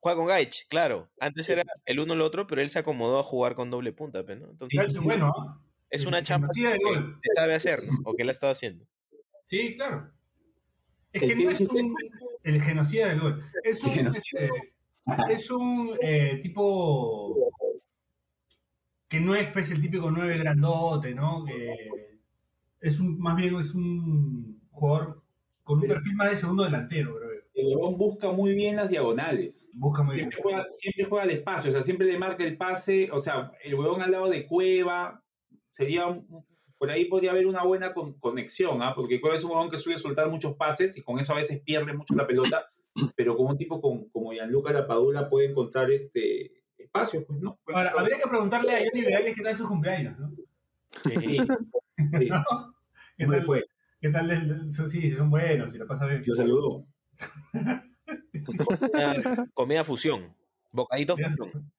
D: Juega con Gaich, claro. Antes era el uno el otro, pero él se acomodó a jugar con doble punta, pues, ¿no? Entonces,
C: bueno, ¿ah?
D: es una chamba que que sabe hacer, ¿no? O que él ha estado haciendo.
C: Sí, claro. Es
E: ¿El
C: que no es un. El genocida del gol. Es un. Este, es un eh, tipo. Que no es pues, el típico 9 grandote, ¿no? Que es un. Más bien es un jugador con un perfil más de segundo delantero, creo.
E: El huevón busca muy bien las diagonales.
C: Busca muy bien.
E: Siempre juega, siempre juega al espacio, o sea, siempre le marca el pase. O sea, el huevón al lado de Cueva sería. un- por ahí podría haber una buena con- conexión, ¿ah? Porque Cueva es un huevón que suele soltar muchos pases y con eso a veces pierde mucho la pelota. Pero con un tipo con- como Gianluca Lapadula puede encontrar este espacio, pues, ¿no?
C: Ahora, habría que preguntarle a Johnny Vidales qué tal sus cumpleaños, ¿no?
E: Sí, sí.
C: ¿No? ¿Qué
E: ¿Cómo le
C: tal,
E: fue?
C: qué tal sí, si son buenos, si la pasa bien.
E: Lo saludó.
D: Una comida fusión. Bocadito fusión.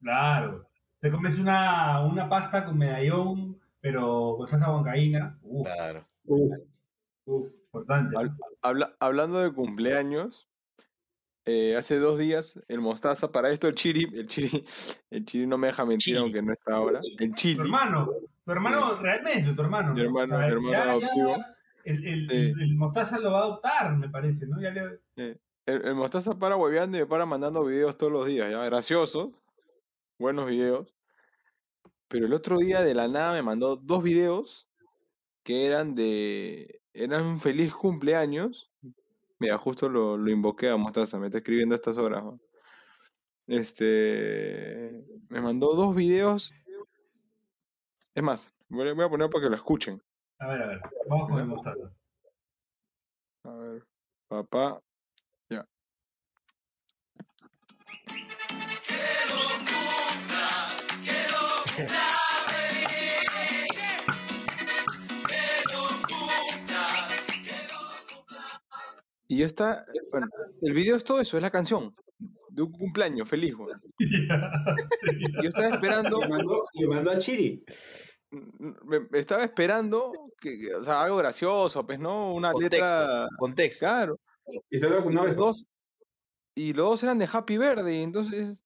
C: Claro. Te comes una, una pasta con medallón, pero con salsa huancaína. Uf,
D: Claro.
E: Uf, uf.
C: importante.
F: Hab- habla- hablando de cumpleaños, eh, hace dos días el Mostaza, para esto el Chiri, el Chiri, el Chiri no me deja mentir
D: Chiri.
F: aunque no está ahora, el
C: Tu
F: Chili,
C: hermano, tu hermano, realmente, tu hermano.
F: Mi
C: ¿no?
F: hermano,
C: O sea,
F: mi hermano
C: ya- ya
F: adoptivo.
C: el, el,
F: Sí.
C: el- el mostaza lo va a adoptar, me parece, ¿no? Ya le-
F: el, el Mostaza para hueveando y para mandando videos todos los días, ¿ya? graciosos, buenos videos, pero el otro día de la nada me mandó dos videos que eran de, eran un feliz cumpleaños, mira, justo lo, lo invoqué a Mostaza, me está escribiendo a estas horas, ¿no? Este, me mandó dos videos. Es más, voy a voy a poner para que lo escuchen.
C: A ver, a ver, vamos con el mostaza.
F: A ver, papá. Y ya está, bueno, el video es todo eso, es la canción de un cumpleaños feliz, weón. Y Yo estaba esperando,
E: Le mandó, le mandó a Chiri.
F: me, me estaba esperando, que, que- o sea, algo gracioso, pues, ¿no? Una
D: Contexto.
F: letra,
D: Contexto.
F: claro.
E: Y se lo una
F: Los
E: vez.
F: dos, y los dos eran de Happy Verde, y entonces,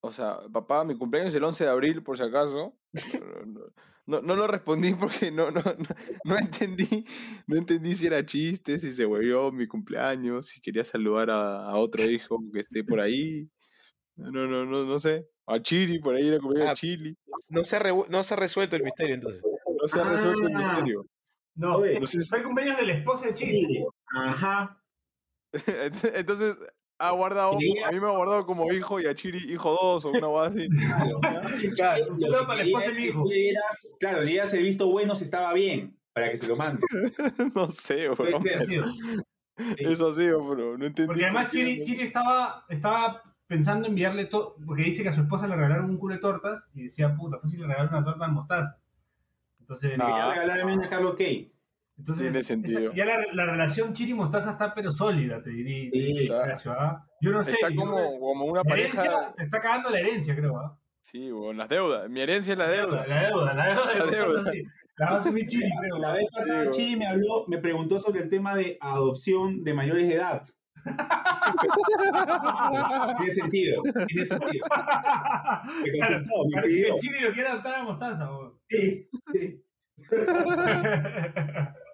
F: o sea, papá, mi cumpleaños es el 11 de abril, por si acaso. No, no, lo respondí porque no, no, no, no entendí, no entendí si era chiste, si se huevió mi cumpleaños, si quería saludar a, a otro hijo que esté por ahí. No, no, no, no sé. A Chiri, por ahí era cumpleaños
D: Ah.
F: de Chili.
D: No se, ha revu- no se ha resuelto el misterio entonces.
F: No se ha resuelto el
E: Ah.
F: misterio.
C: No,
E: Oye,
F: no sé si-
C: fue el cumpleaños de la esposa de Chile.
E: Chiri. Ajá.
F: Entonces, ha guardado,
E: Quería-
F: a mí me ha guardado como hijo y a Chiri hijo dos o una guada así.
C: Claro,
E: Lo que quería
C: mi hijo.
E: le dieras- claro, le dieras el visto bueno si estaba bien, para que se lo mande.
F: no sé, bro.
E: ser.
C: Ha sido.
F: Eso sí, bro. No entendí.
C: Porque además Chiri,
F: ¿no?
C: Chiri estaba, estaba pensando enviarle todo, porque dice que a su esposa le regalaron un culo de tortas y decía, puta, fácil le regalaron una torta al mostaza. Entonces,
F: Ah.
E: Quería regalarme una Carlos Kay.
C: Entonces
F: tiene sentido.
C: ya la, la relación Chiri-Mostaza está pero sólida, te diría.
E: Sí.
C: Ignacio, ¿ah? Yo no sé.
F: Está como, como una pareja.
C: herencia, te está cagando la herencia, creo. ¿ah?
F: Sí, weón, las deudas. Mi herencia es la deuda.
C: La deuda, la deuda. de
F: La deuda.
C: sí. La va a asumir Chiri, creo.
E: La vez pasada
F: Sí,
E: Chiri me habló, me preguntó sobre el tema de adopción de mayores de edad. tiene sentido, tiene sentido. Me
C: Claro,
E: me
C: que
E: pidió.
C: Chiri lo quiere adoptar a Mostaza. weón.
E: Sí, sí.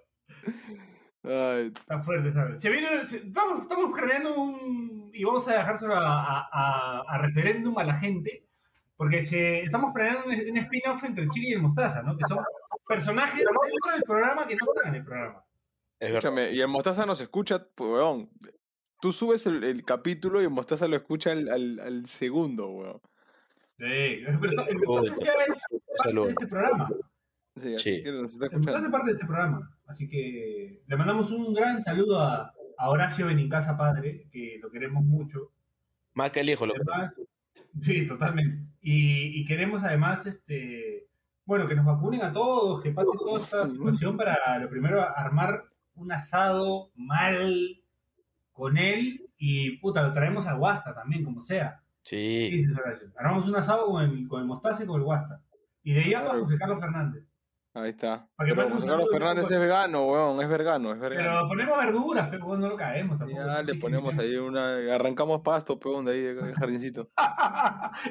F: Ay,
C: Está fuerte, ¿sabes? Se viene, se- estamos, estamos creando un. Y vamos a dejárselo a, a, a- a referéndum a la gente. Porque se, estamos planeando un, un spin-off entre el Chile y el Mostaza, ¿no? Que son personajes dentro del programa que no están en el programa.
D: Es verdad.
F: escúchame, y el Mostaza nos escucha, weón. Tú subes el, el capítulo y el Mostaza lo escucha al, al, al segundo, weón.
C: Sí, pero el Mostaza ya es parte de este programa.
F: Sí, así
D: Sí.
F: que nos está
C: El Mostaza es
F: escuchando.
C: parte de este programa. Así que le mandamos un gran saludo a, a Horacio Benincasa Padre, que lo queremos mucho.
D: Más que el hijo, lo
C: Además, sí, totalmente. Y, y queremos además, este, bueno, que nos vacunen a todos, que pase toda esta situación para, lo primero, armar un asado mal con él y, puta, lo traemos al Guasta también, como sea. ¿Qué
D: Sí.
C: dices, Horacio? Armamos un asado con el, con el mostaza y con el Guasta. Y de ahí habla
F: Claro.
C: José Carlos Fernández.
F: Ahí está. Pero Fernández
C: pues.
F: es vegano, weón, es vegano, es
C: Pero
F: vegano.
C: ponemos verduras, pero no lo caemos tampoco.
F: Ya le ponemos ahí una, arrancamos pasto, peón, de ahí, del jardincito.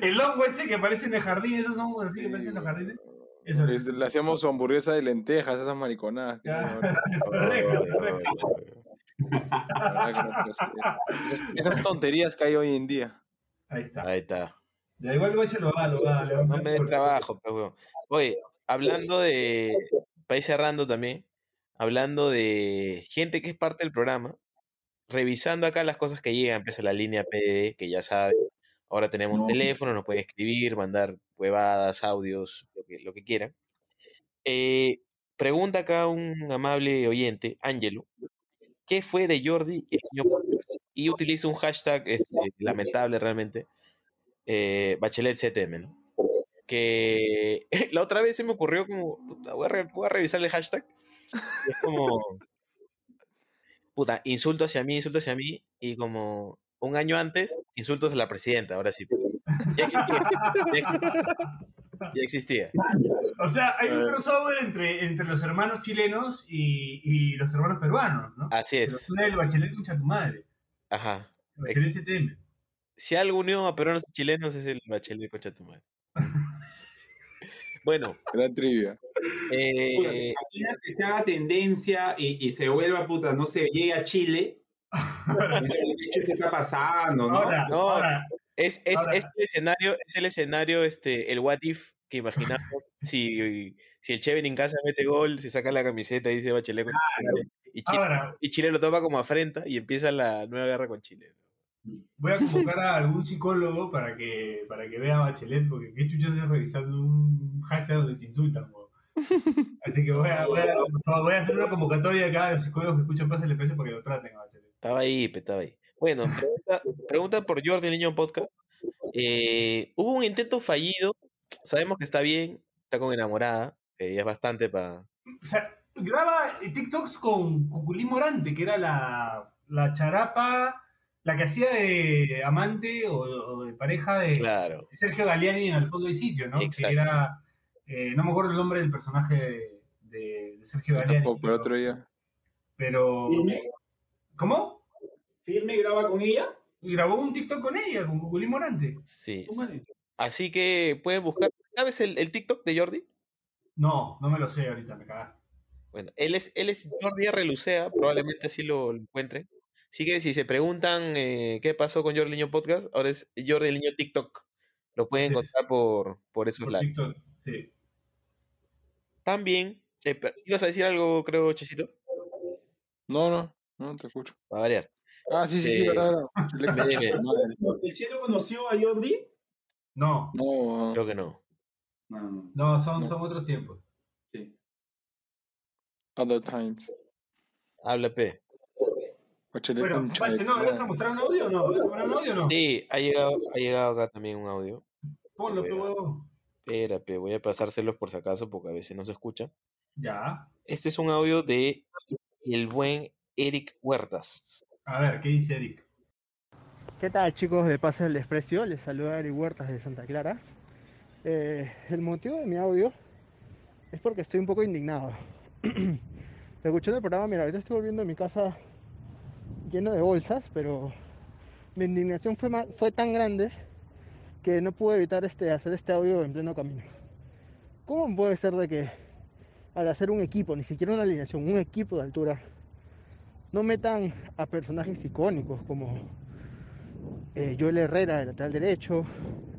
C: el hongo ese que aparece en el jardín, esos hongos así que aparecen en los jardines. Eso
F: Es- Le hacíamos su hamburguesa de lentejas, esas mariconadas. ser. esas, tonterías que hay hoy en día.
C: Ahí está.
D: Ahí está.
C: Ya igual Boche lo va, lo va. le va a
D: No me des trabajo, pues, weón. Oye, hablando de. Para ir cerrando también. Hablando de gente que es parte del programa. Revisando acá las cosas que llegan, empieza la línea PDD, que ya sabes. Ahora tenemos
E: No.
D: teléfono, nos pueden escribir, mandar huevadas, audios, lo que, lo que quieran. Eh, pregunta acá un amable oyente, Ángelo, ¿qué fue de Jordi el año podcast? Y utiliza un hashtag este, lamentable realmente, eh, Bachelet CTM, ¿no? Que la otra vez se me ocurrió como, puta, voy a, re- voy a revisar el hashtag. y es como, puta, insulto hacia mí, insulto hacia mí, y como un año antes, insultos a la presidenta, ahora sí. Ya existía. Ya existía. Ya existía.
C: O sea, hay un
F: Eh.
C: crossover entre, entre los hermanos chilenos y, y los hermanos peruanos, ¿no?
D: Así
C: Pero
D: es.
C: eres el bachelet concha tu madre.
D: Ajá.
C: El bachelet CTM.
D: Si algo unió a peruanos y chilenos es el bachelet concha tu madre. Bueno,
F: Gran trivia.
D: eh,
E: Imagina que se haga tendencia y, y se vuelva, puta, no sé, llegue a Chile. ¿Qué está pasando, no?
C: Ahora,
D: No.
C: ahora,
D: es, es,
C: Ahora-
D: es el escenario, es el escenario, este, el what if que imaginamos si, si el Cheven en casa mete gol, se saca la camiseta y dice bachelet madre, y Chile,
C: ahora,
D: y Chile lo toma como afrenta y empieza la nueva guerra con Chile.
C: Voy a convocar a algún psicólogo para que, para que vea a Bachelet, porque qué haces revisando un hashtag donde te insultan. Así que voy a, voy, a, voy a hacer una convocatoria acá a los psicólogos que escuchan Pase el Precio para que lo traten a Bachelet.
D: Estaba ahí, estaba ahí. Bueno, pregunta, pregunta por Jordi Niño Podcast. Eh, hubo un intento fallido. Sabemos que está bien, está con enamorada, que es bastante para.
C: O sea, graba TikToks con Cuculín Morante, que era la, la charapa, la que hacía de amante o, o de pareja de
D: Claro.
C: Sergio Galeani en El Fondo y Sitio, ¿no?
D: Exacto.
C: Que era, eh, no me acuerdo el nombre del personaje de, de- de Sergio Galeani.
F: tampoco, pero otro día.
C: pero-
E: ¿Firme?
C: ¿Cómo?
E: ¿Firme graba con ella?
C: Y grabó un TikTok con ella, con Cuculín Morante.
D: Sí. Así que pueden buscar. ¿Sabes el, el TikTok de Jordi?
C: No, no me lo sé ahorita, me cagaste.
D: Bueno, él es, él es Jordi R. Lucea, probablemente así lo, lo encuentren. Así que si se preguntan eh, qué pasó con Jordi Niño Podcast, ahora es Jordi el Niño TikTok. Lo pueden
C: Sí.
D: encontrar por, por esos
C: Por
D: lados.
C: TikTok, sí.
D: También, eh, pero- ¿ibas a decir algo, creo, Chesito?
F: No, no, no te escucho.
D: Para variar.
F: Ah, sí, sí, sí,
D: Eh,
F: verdad, verdad.
E: ¿El Chelo conoció a Jordi?
C: No,
F: No,
D: Creo que no.
E: No, no,
C: no, son,
F: No.
C: son otros tiempos.
E: sí.
F: other times.
D: Habla, P.
C: Bueno,
F: tu
C: ¿no? ¿Le vas a mostrar un audio o no? ¿Le vas a poner un audio o no?
D: Sí, ha llegado, ha llegado acá también un audio.
C: Ponlo, pe huevo.
D: P, voy a pasárselos por si acaso porque a veces no se escucha.
C: Ya.
D: Este es un audio de el buen Eric Huertas.
C: A ver, ¿qué dice Eric?
I: ¿Qué tal chicos de Pase del Desprecio? Les saluda Eric Huertas de Santa Clara. Eh, el motivo de mi audio es porque estoy un poco indignado. Escuchando el programa, mira, ahorita estoy volviendo a mi casa lleno de bolsas, pero mi indignación fue, tan grande que no pude evitar este, hacer este audio en pleno camino. ¿Cómo puede ser de que al hacer un equipo, ni siquiera una alineación, un equipo de altura, no metan a personajes icónicos como eh, Joel Herrera de lateral derecho,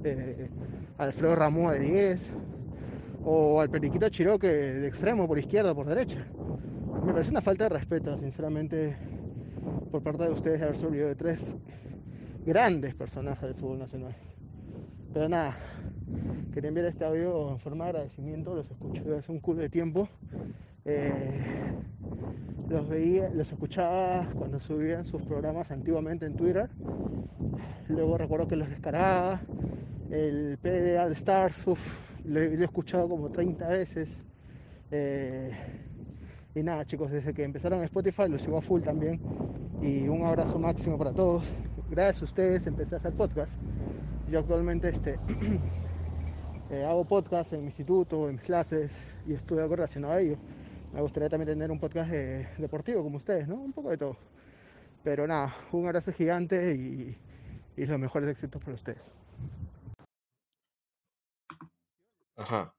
I: eh, Alfredo Ramón de 10, o al Periquito Chiroque de extremo por izquierda o por derecha. Me parece una falta de respeto, sinceramente, por parte de ustedes de haberse olvidado de tres grandes personajes del fútbol nacional. Pero nada, quería enviar este audio en forma de agradecimiento, los escucho desde hace un culo de tiempo. Eh, Los veía, los escuchaba cuando subían sus programas antiguamente en Twitter. Luego recuerdo que los descargaba. El PD All Stars, lo he escuchado como 30 veces. Eh, y nada, chicos, desde que empezaron Spotify los sigo a full también. Y un abrazo máximo para todos. Gracias a ustedes empecé a hacer podcast. Yo actualmente este, eh, hago podcast en mi instituto, en mis clases y estudio algo relacionado a ello. Me gustaría también tener un podcast eh, deportivo como ustedes, ¿no? Un poco de todo. Pero nada, un abrazo gigante y, y los mejores éxitos para ustedes.
D: Ajá.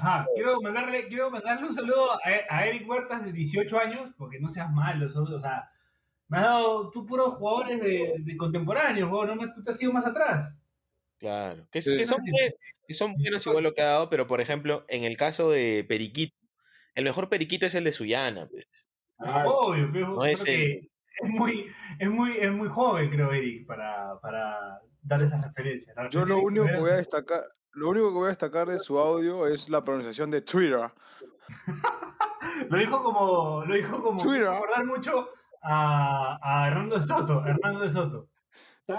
C: Ajá, quiero mandarle, quiero mandarle un saludo a, a Eric Huertas de 18 años, porque no seas malo, o sea, me has dado tú puros jugadores de, de contemporáneos, vos, no me- tú te has ido más atrás.
D: Claro, que, son, que son buenos igual lo que ha dado, pero por ejemplo, en el caso de Periquito, el mejor Periquito es el de Suyana. pues.
C: Obvio, pero
D: No
C: creo
D: es el-
C: es muy, es muy, es muy joven, creo, Eric, para, para dar esas referencias.
F: Yo lo único que voy a destacar, lo único que voy a destacar de su audio es la pronunciación de Twitter.
C: Lo dijo como, lo dijo como,
F: Twitter.
C: acordar mucho a, a Hernando de Soto, Hernando de Soto.
D: Al,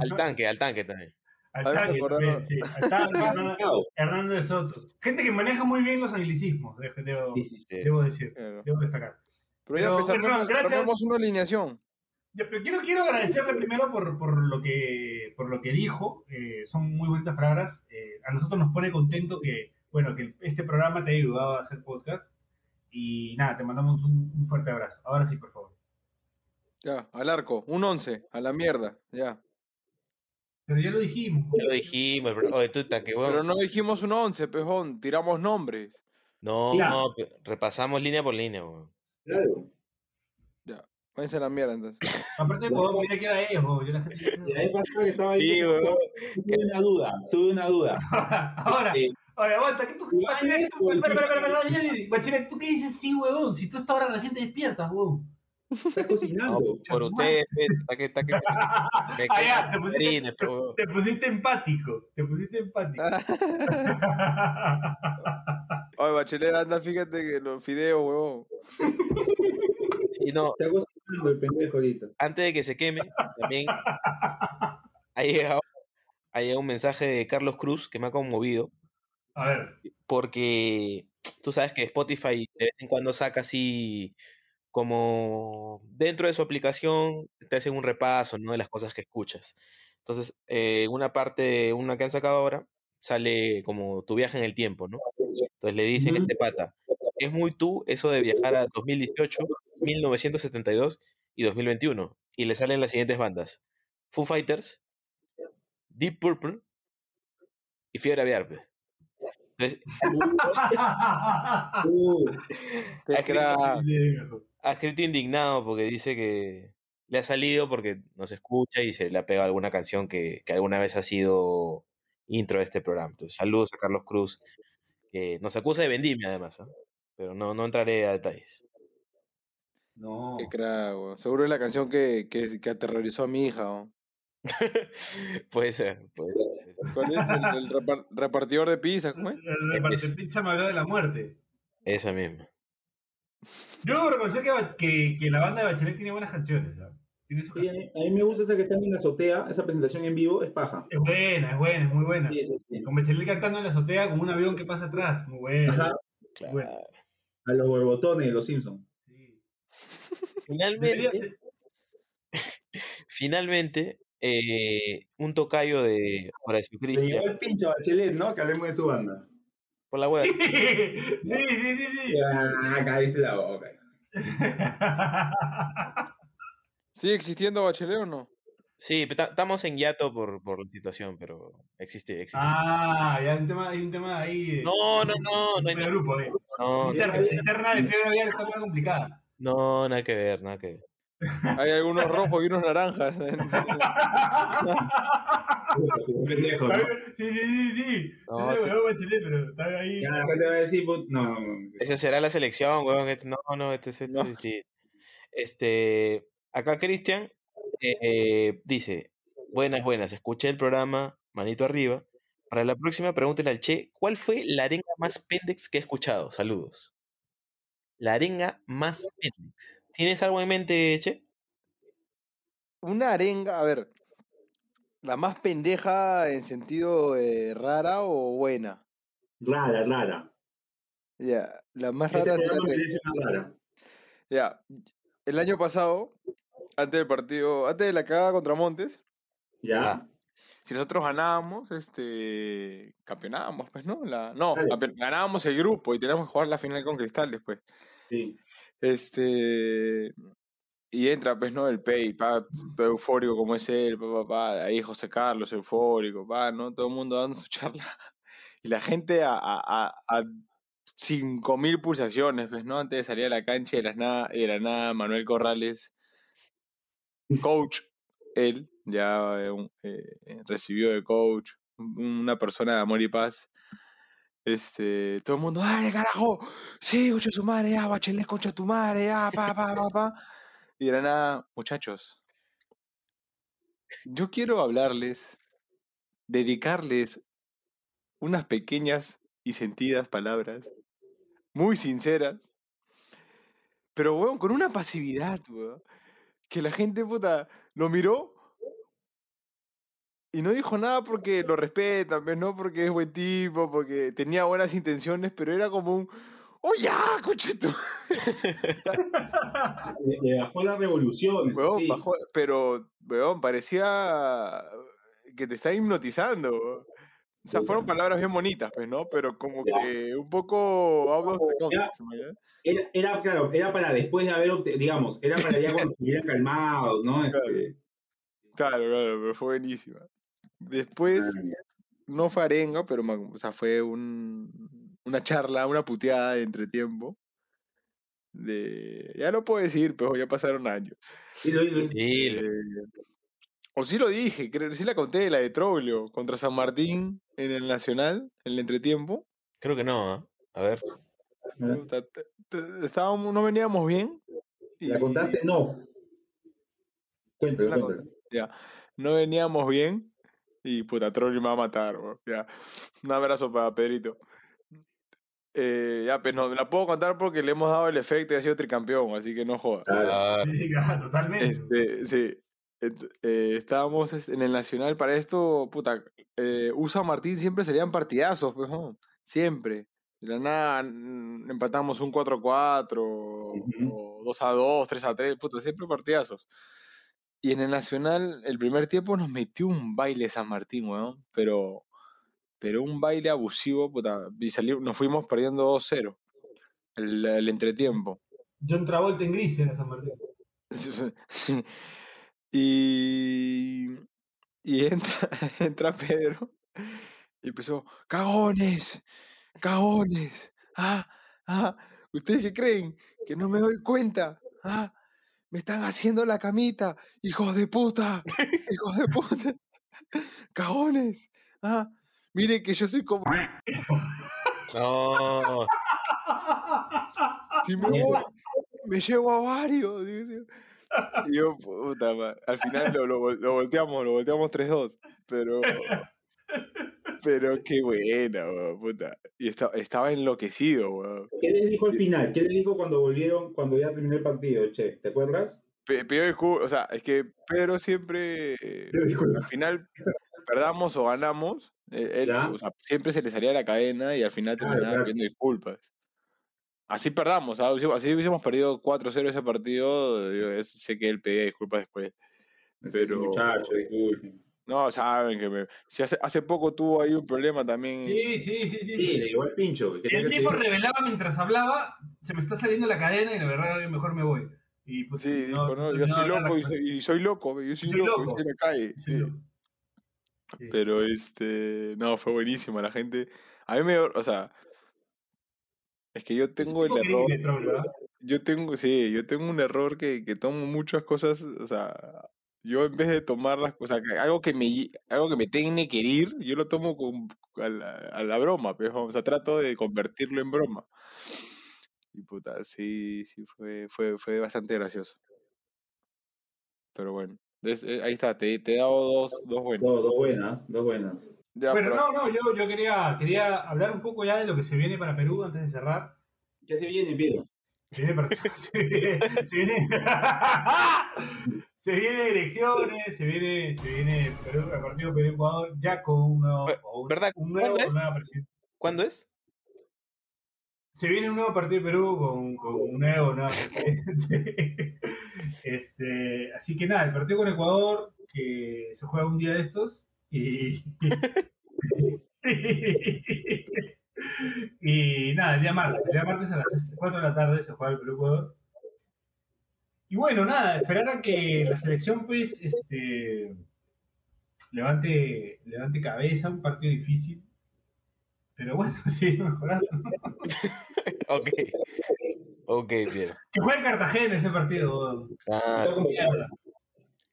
D: al tanque, al tanque también.
C: Al tanque
F: acordaba.
C: también, sí, al tanque, Hernando, de Soto. Gente que maneja muy bien los anglicismos, de- debo,
E: Sí, sí, sí.
D: Sí.
C: debo decir,
F: Claro.
C: debo destacar.
F: Pero ya
C: Pero,
F: pues,
C: bueno, gracias.
F: una alineación.
C: Yo, pero quiero, quiero agradecerle primero por, por lo que por lo que dijo. eh, son muy bonitas palabras. Eh, a nosotros nos pone contento que, bueno, que este programa te haya ayudado a hacer podcast. Y nada, te mandamos un, un fuerte abrazo. Ahora sí, por favor.
F: Ya, al arco, un 11, a la mierda, ya.
C: Pero ya lo dijimos.
D: Ya lo dijimos, bro. Oye, tú, ta, que bueno.
F: Pero no dijimos un 11, pejón, tiramos nombres.
D: No, no, repasamos línea por línea. weón.
E: Claro.
F: Váyanse a la mierda entonces.
C: Aparte, pues, mira que era ellos. yo la gente-
E: Y vez pasada que estaba ahí,
D: Sí, weón.
E: tuve una duda, tuve una duda.
C: Ahora,
E: Eh,
C: ahora, aguanta. ¿qué tú, Bachelet, tú- espera, espera, espera, Bachelet, ¿tú qué dices sí, huevón? Si tú esta hora recién te despiertas, huevón.
E: Estás
D: No,
E: cocinando.
D: por ustedes, pe, ta que, ta que,
C: Ah, ya, te pusiste, te pusiste empático. Te pusiste empático.
F: Oye, Bachelet, anda, fíjate que los fideos, huevón.
D: Sí, no,
E: Está el pendejo ahorita.
D: antes de que se queme, también ha llegado, ha llegado un mensaje de Carlos Cruz que me ha conmovido,
C: A ver.
D: porque tú sabes que Spotify de vez en cuando saca así como dentro de su aplicación te hacen un repaso, ¿no? de las cosas que escuchas. Entonces, eh, una parte, una que han sacado ahora, sale como tu viaje en el tiempo, ¿no? Entonces le dicen este pata, es muy tú eso de viajar a 2018, 1972 y 2021. Y le salen las siguientes bandas. Foo Fighters, Deep Purple y Fiebre Aviar. Entonces,
E: Uh,
D: ha escrito, indignado porque dice que le ha salido porque nos escucha y se le ha pegado alguna canción que, que alguna vez ha sido intro de este programa. Entonces, saludos a Carlos Cruz, que nos acusa de vendimia además, ¿ah? pero no, no entraré a detalles.
C: No.
F: Qué crack. Seguro es la canción que, que, que aterrorizó a mi hija, huevón.
D: puede ser, puede ser.
F: ¿Cuál es? El, el repar- repartidor de pizza, ¿cómo es?
C: El reparte pizza me habló de la muerte.
D: Esa misma.
C: Yo debo reconocer que, que, que la banda de Bachelet tiene buenas canciones. ¿sabes? Tiene sus
E: sí, a, mí, a mí me gusta esa que está en la azotea, esa presentación en vivo, es paja.
C: Es buena, es buena, es muy buena.
E: Sí, sí, sí.
C: Con Bachelet cantando en la azotea con un avión que pasa atrás. Muy buena.
E: Ajá,
D: Claro.
C: Bueno.
E: a los borbotones de los Simpsons.
D: Finalmente, finalmente, eh, un tocayo de Horacio
E: Le llegó
D: Cristian,
E: el pincho a Bachelet, ¿no? Que hablemos de su banda.
D: por la web.
C: sí, sí, sí, sí.
E: Ah, cállese la boca.
F: ¿Sigue existiendo Bachelet o no?
D: Sí, estamos en hiato por, por la situación, pero existe, existe.
C: Ah, ya hay un tema, hay un tema ahí. de-
D: No, no, no, no hay
C: grupo ahí.
D: No,
C: Interna, interna de fiebre está muy complicada.
D: No, nada que ver, nada que ver.
F: Hay algunos rojos y unos naranjas.
E: pendejo, ¿no?
C: Sí, sí, sí, sí.
D: No,
C: Ese
D: sí.
C: huevón Bachelet, pero está ahí.
E: Ya la gente va a decir, put- no, no, no.
D: Esa será la selección, weón. este- no, no, este es este,
F: No.
D: Este, acá Cristian eh, dice, buenas, buenas, escuché el programa, manito arriba. Para la próxima, pregúntenle al Che, ¿cuál fue la arenga más pendex que he escuchado? Saludos. La arenga más pendex. ¿Tienes algo en mente, Che?
F: Una arenga, a ver. La más pendeja en sentido eh, rara o buena.
E: Rara, rara.
F: Ya, la más
E: Este
F: la
E: una rara.
F: Ya, el año pasado, antes del partido, antes de la cagada contra Montes,
E: ¿Ya?
F: Si nosotros ganábamos, este, campeonábamos, pues, ¿no? La, no, ganábamos el grupo y teníamos que jugar la final con Cristal después.
E: Sí.
F: Este, y entra, pues, ¿no? El Pei, pa, todo eufórico como es él, pa, pa, pa, ahí José Carlos, eufórico, pa, ¿no? Todo el mundo dando su charla. Y la gente a, a, a, a 5.000 pulsaciones, pues, ¿no? Antes de salir a la cancha, de la nada, de la nada Manuel Corrales, coach, él, ya eh, un- eh, recibió de coach, un- una persona de amor y paz. Este, todo el mundo, dale carajo, sí, concha su madre, ya, bachelet, concha tu madre, ya, pa, pa, pa, pa. Y de nada, muchachos, yo quiero hablarles, dedicarles unas pequeñas y sentidas palabras, muy sinceras, pero, weón, con una pasividad, weón, que la gente, puta, lo miró y no dijo nada porque lo respetan, pues, no porque es buen tipo, porque tenía buenas intenciones, pero era como un, ¡oh ya, cucheto!
E: Le, le bajó la revolución.
F: Weón,
E: sí.
F: bajó- pero, weón, parecía que te está hipnotizando. O sea, fueron palabras bien bonitas, pues, ¿no? Pero como que un poco.
E: Era, era, claro, era para después de haber, digamos, era para ya cuando estuvieran calmados, ¿no? Este,
F: Claro, claro, pero fue buenísima. Después, no fue arenga, pero o sea, fue un, una charla, una puteada de entretiempo. De, ya no puedo decir, pero ya pasaron años.
E: Lo-
D: Sí, lo-
F: Eh, o sí lo dije, creo, sí la conté, la de Troglio contra San Martín en el Nacional, en el entretiempo.
D: creo que no. ¿ah? A ver.
F: Estábamos, no veníamos bien.
E: ¿La
F: y-
E: contaste? No. Cuéntalo,
F: La
E: cuéntalo.
F: Ya, no veníamos bien. Y puta, Trollio me va a matar, weón, Ya. Un abrazo para Pedrito. Eh, ya, pues no, la puedo contar porque le hemos dado el efecto y ha sido tricampeón, así que no joda.
E: Claro.
D: Ah,
C: totalmente.
F: Este, sí. Eh, estábamos en el Nacional para esto, puta, eh, USA Martín siempre serían partidazos, pues, ¿no? Siempre. De la nada empatamos un 4-4, o 2-2, 3-3, puta, siempre partidazos. Y en el Nacional, el primer tiempo nos metió un baile San Martín, weón, pero, pero un baile abusivo, puta, y nos fuimos perdiendo 2-0 el, el entretiempo.
C: John Travolta en gris era San Martín.
F: Sí. Y, y entra, entra Pedro y empezó, cagones, cagones, ah, ah, ¿ustedes qué creen? Que no me doy cuenta, ah, me están haciendo la camita, hijos de puta, hijos de puta, cagones, ah, mire que yo soy como,
D: no.
F: si me voy, me llevo a varios. Y yo, puta, al final lo, lo volteamos, lo volteamos 3-2, pero... Pero qué buena, weón, puta. Y esta- estaba enloquecido, weón.
E: ¿Qué les dijo al final? ¿Qué les dijo cuando volvieron, cuando ya terminó el partido, che? ¿Te acuerdas?
F: Pe- Pidió disculpas, o sea, es que Pedro siempre, al final, perdamos o ganamos, eh, él,
E: Ya.
F: o sea, siempre se le salía la cadena y al final
E: Claro,
F: terminaba
E: claro.
F: pidiendo disculpas. Así perdamos, ¿ah? Si- así hubiésemos perdido 4-0 ese partido, yo sé que él pedía disculpas después. Pero-
E: Muchacho, disculpen.
F: No, saben que me... Si hace, hace poco tuvo ahí un problema también.
C: Sí, sí, sí, sí.
E: Sí, le llegó el pincho. que
C: El tipo revelaba mientras hablaba, se me está saliendo la cadena y la verdad mejor me voy. Y pues,
F: Sí,
C: no-
F: dijo, no,
C: no
F: yo soy loco y soy, y soy loco, yo soy,
C: Soy
F: loco,
C: loco.
F: y la calle.
C: Sí,
F: sí.
C: loco. Sí.
F: Pero este, no, fue buenísima la gente. A mí me, o sea, es que yo tengo el error, yo tengo, sí, yo tengo un error que, que tomo muchas cosas, o sea, yo en vez de tomar las cosas, que algo que me, algo que me tiene que herir, yo lo tomo con, a, la, a la broma, pues, o sea, trato de convertirlo en broma. Y puta, sí, sí, fue, fue, fue bastante gracioso. Pero bueno, es- ahí está, te, te he dado dos, dos buenos.
E: Dos, dos buenas, dos buenas.
F: Ya,
C: Bueno,
F: pero-
C: no, no, yo, yo quería, quería hablar un poco ya de lo que se viene para Perú antes de cerrar.
E: ¿Qué se viene, Piero?
C: Se viene, part- se viene, se viene, elecciones, se viene, se viene Perú, el partido Perú-Ecuador ya con un nuevo, un-
D: ¿verdad?
C: un nuevo,
D: ¿Cuándo es? ¿Cuándo es?
C: Se viene un nuevo partido de Perú con, con un nuevo, nuevo presidente. Este, así que nada, el partido con Ecuador, que se juega un día de estos, y. y nada, el día martes. El día martes a las 4 de la tarde se juega el Perú-Ecuador. Y bueno, nada, esperar a que la selección, pues, este. Levante, levante cabeza, un partido difícil. Pero bueno, sí, mejorando.
D: Ok. Ok, bien.
C: Que juegue Cartagena ese partido.
D: Ah,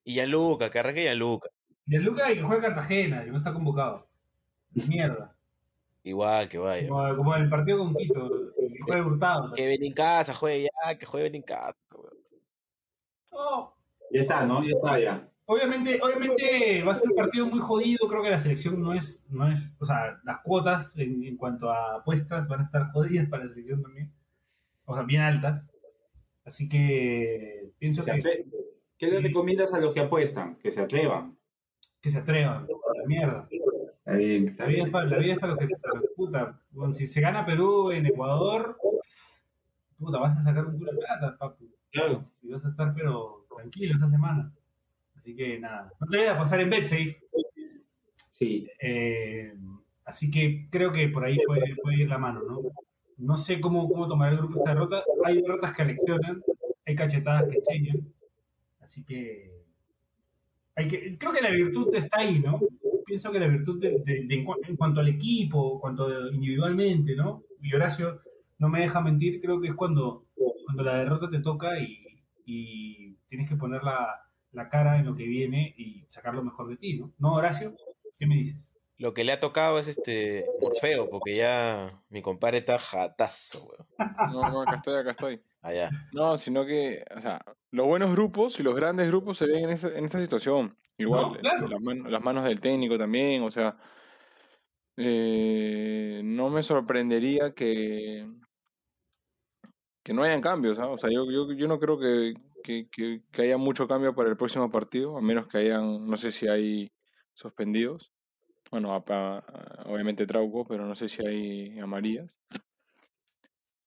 D: y Gianluca, que arranque Gianluca.
C: Y el Luca y que juegue Cartagena, y no está convocado. Mierda.
D: Igual que vaya.
C: Como, como el partido con Quito, que juegue Hurtado.
D: Que ven en casa, juegue ya, que juegue en casa. weón.
C: Oh,
E: Ya está, ¿no? Ya está, ya.
C: Obviamente, obviamente va a ser un partido muy jodido. Creo que la selección no es, no es, o sea, las cuotas en, en cuanto a apuestas van a estar jodidas para la selección también. O sea, bien altas. Así que pienso
E: Se
C: que,
E: ¿Qué le recomiendas a los que apuestan? Que se atrevan.
C: que se atrevan. La mierda.
E: Está bien, está
C: La vida, es para, la vida es para los que los puta. Bueno, si se gana Perú en Ecuador, puta, vas a sacar un culo de plata, papu.
E: Claro.
C: Y vas a estar, pero tranquilo esta semana. Así que nada. No te vayas a pasar en BetSafe.
E: Sí.
C: Eh, así que creo que por ahí puede, puede ir la mano, ¿no? No sé cómo, cómo tomar el grupo esta derrota. Hay derrotas que aleccionan, hay cachetadas que enseñan. Así que, hay que. Creo que la virtud está ahí, ¿no? Pienso que la virtud de, de- de en, cua- en cuanto al equipo, cuanto individualmente, ¿no? Y Horacio no me deja mentir, creo que es cuando, cuando la derrota te toca y, y tienes que poner la, la cara en lo que viene y sacar lo mejor de ti, ¿no? ¿No, Horacio? ¿Qué me dices?
D: Lo que le ha tocado es este Morfeo, porque ya mi compadre está jatazo, weón.
F: No, no, acá estoy, acá estoy.
D: Allá.
F: No, sino que, o sea, los buenos grupos y los grandes grupos se ven en esta, en esta situación. Igual,
C: No, claro.
F: las, man- las manos del técnico también, o sea, eh, no me sorprendería que, que no hayan cambios, ¿ah? O sea, yo, yo, yo no creo que, que, que- haya mucho cambio para el próximo partido, a menos que hayan, no sé si hay suspendidos. Bueno, obviamente Trauco, pero no sé si hay amarillas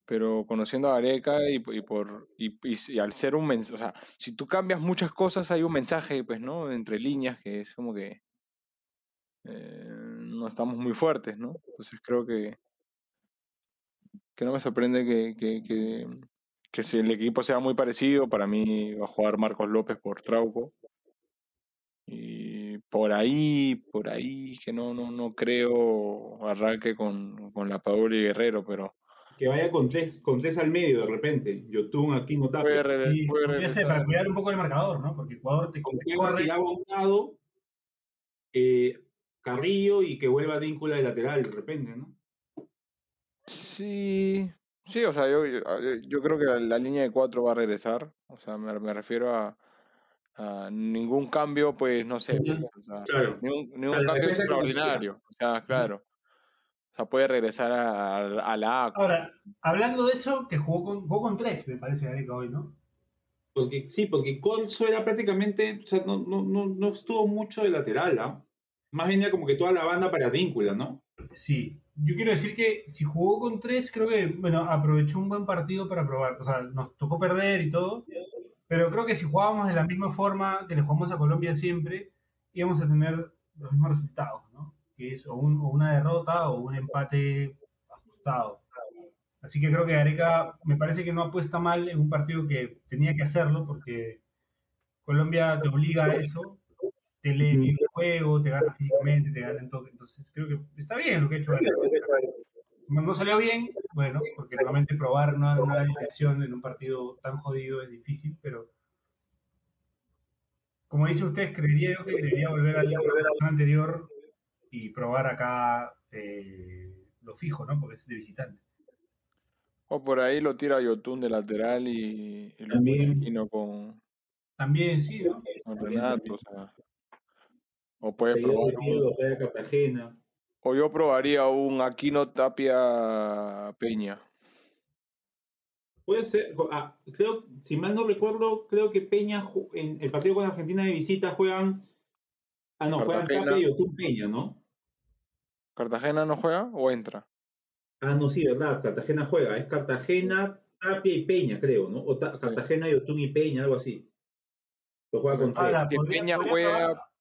F: pero conociendo a Areca y, por y, y al ser un mensaje, o sea, si tú cambias muchas cosas hay un mensaje, pues, ¿no? Entre líneas que es como que eh, no estamos muy fuertes, ¿no? Entonces creo que que no me sorprende que, que, que, que si el equipo sea muy parecido, para mí va a jugar Marcos López por Trauco. Y por ahí, por ahí, que no, no, no creo arranque con, con la Paola y Guerrero, pero
E: Que vaya con tres, con tres al medio de repente. Yotun, aquí no
F: regresar.
C: para cuidar un poco el marcador, ¿no? Porque Ecuador te,
E: Con
C: te corre.
E: un lado, eh, Carrillo y que vuelva Víncula de lateral de repente, ¿no?
F: Sí, sí, o sea, yo, yo, a- yo creo que la, la línea de cuatro va a regresar. O sea, me, me refiero a, a ningún cambio, pues, no sé, pues, o sea,
E: Claro.
F: ningún, ningún
E: Claro, la
F: cambio extraordinario. O sea, claro. O sea, puede regresar a, a- a la A.
C: Ahora, hablando de eso, que jugó con, jugó con tres, me parece, Gareca hoy, ¿no?
E: Porque, sí, porque Corso era prácticamente, o sea, no, no, no, no estuvo mucho de lateral, ¿ah? Más bien era como que toda la banda para Víncula, ¿no?
C: Sí. Yo quiero decir que si jugó con tres, creo que, bueno, aprovechó un buen partido para probar. O sea, nos tocó perder y todo. Pero creo que si jugábamos de la misma forma que le jugamos a Colombia siempre, íbamos a tener los mismos resultados, ¿no? Que es o, un- o una derrota o un empate ajustado. Así que creo que Areca me parece que no apuesta mal en un partido que tenía que hacerlo porque Colombia te obliga a eso, te lee bien el juego, te gana físicamente, te gana en todo. Entonces creo que está bien lo que ha hecho. No salió bien, bueno, porque realmente probar una, una elección en un partido tan jodido es difícil, pero como dice usted, creería yo que debería volver al anterior y probar acá eh, lo fijo, ¿no? Porque es de visitante.
F: O por ahí lo tira Yotun de lateral y, y lo con,
C: También, sí, ¿no?
F: con
E: También,
F: Renato.
E: también.
F: O, sea, o puede probar un-
E: Cartagena.
F: o yo probaría un Aquino Tapia Peña.
E: Puede ser, ah, creo, si mal no recuerdo, creo que Peña en el partido con Argentina de visita juegan. Ah, no, juegan. Tapia y Otún Peña, ¿no?
F: ¿Cartagena no juega o entra?
E: Ah, no, sí, verdad, Cartagena juega. Es Cartagena, Tapia y Peña, creo, ¿no? O Ta- Cartagena y Otún y Peña, algo así. Lo juega con tres.
C: Podría-
F: Peña juega
C: probar-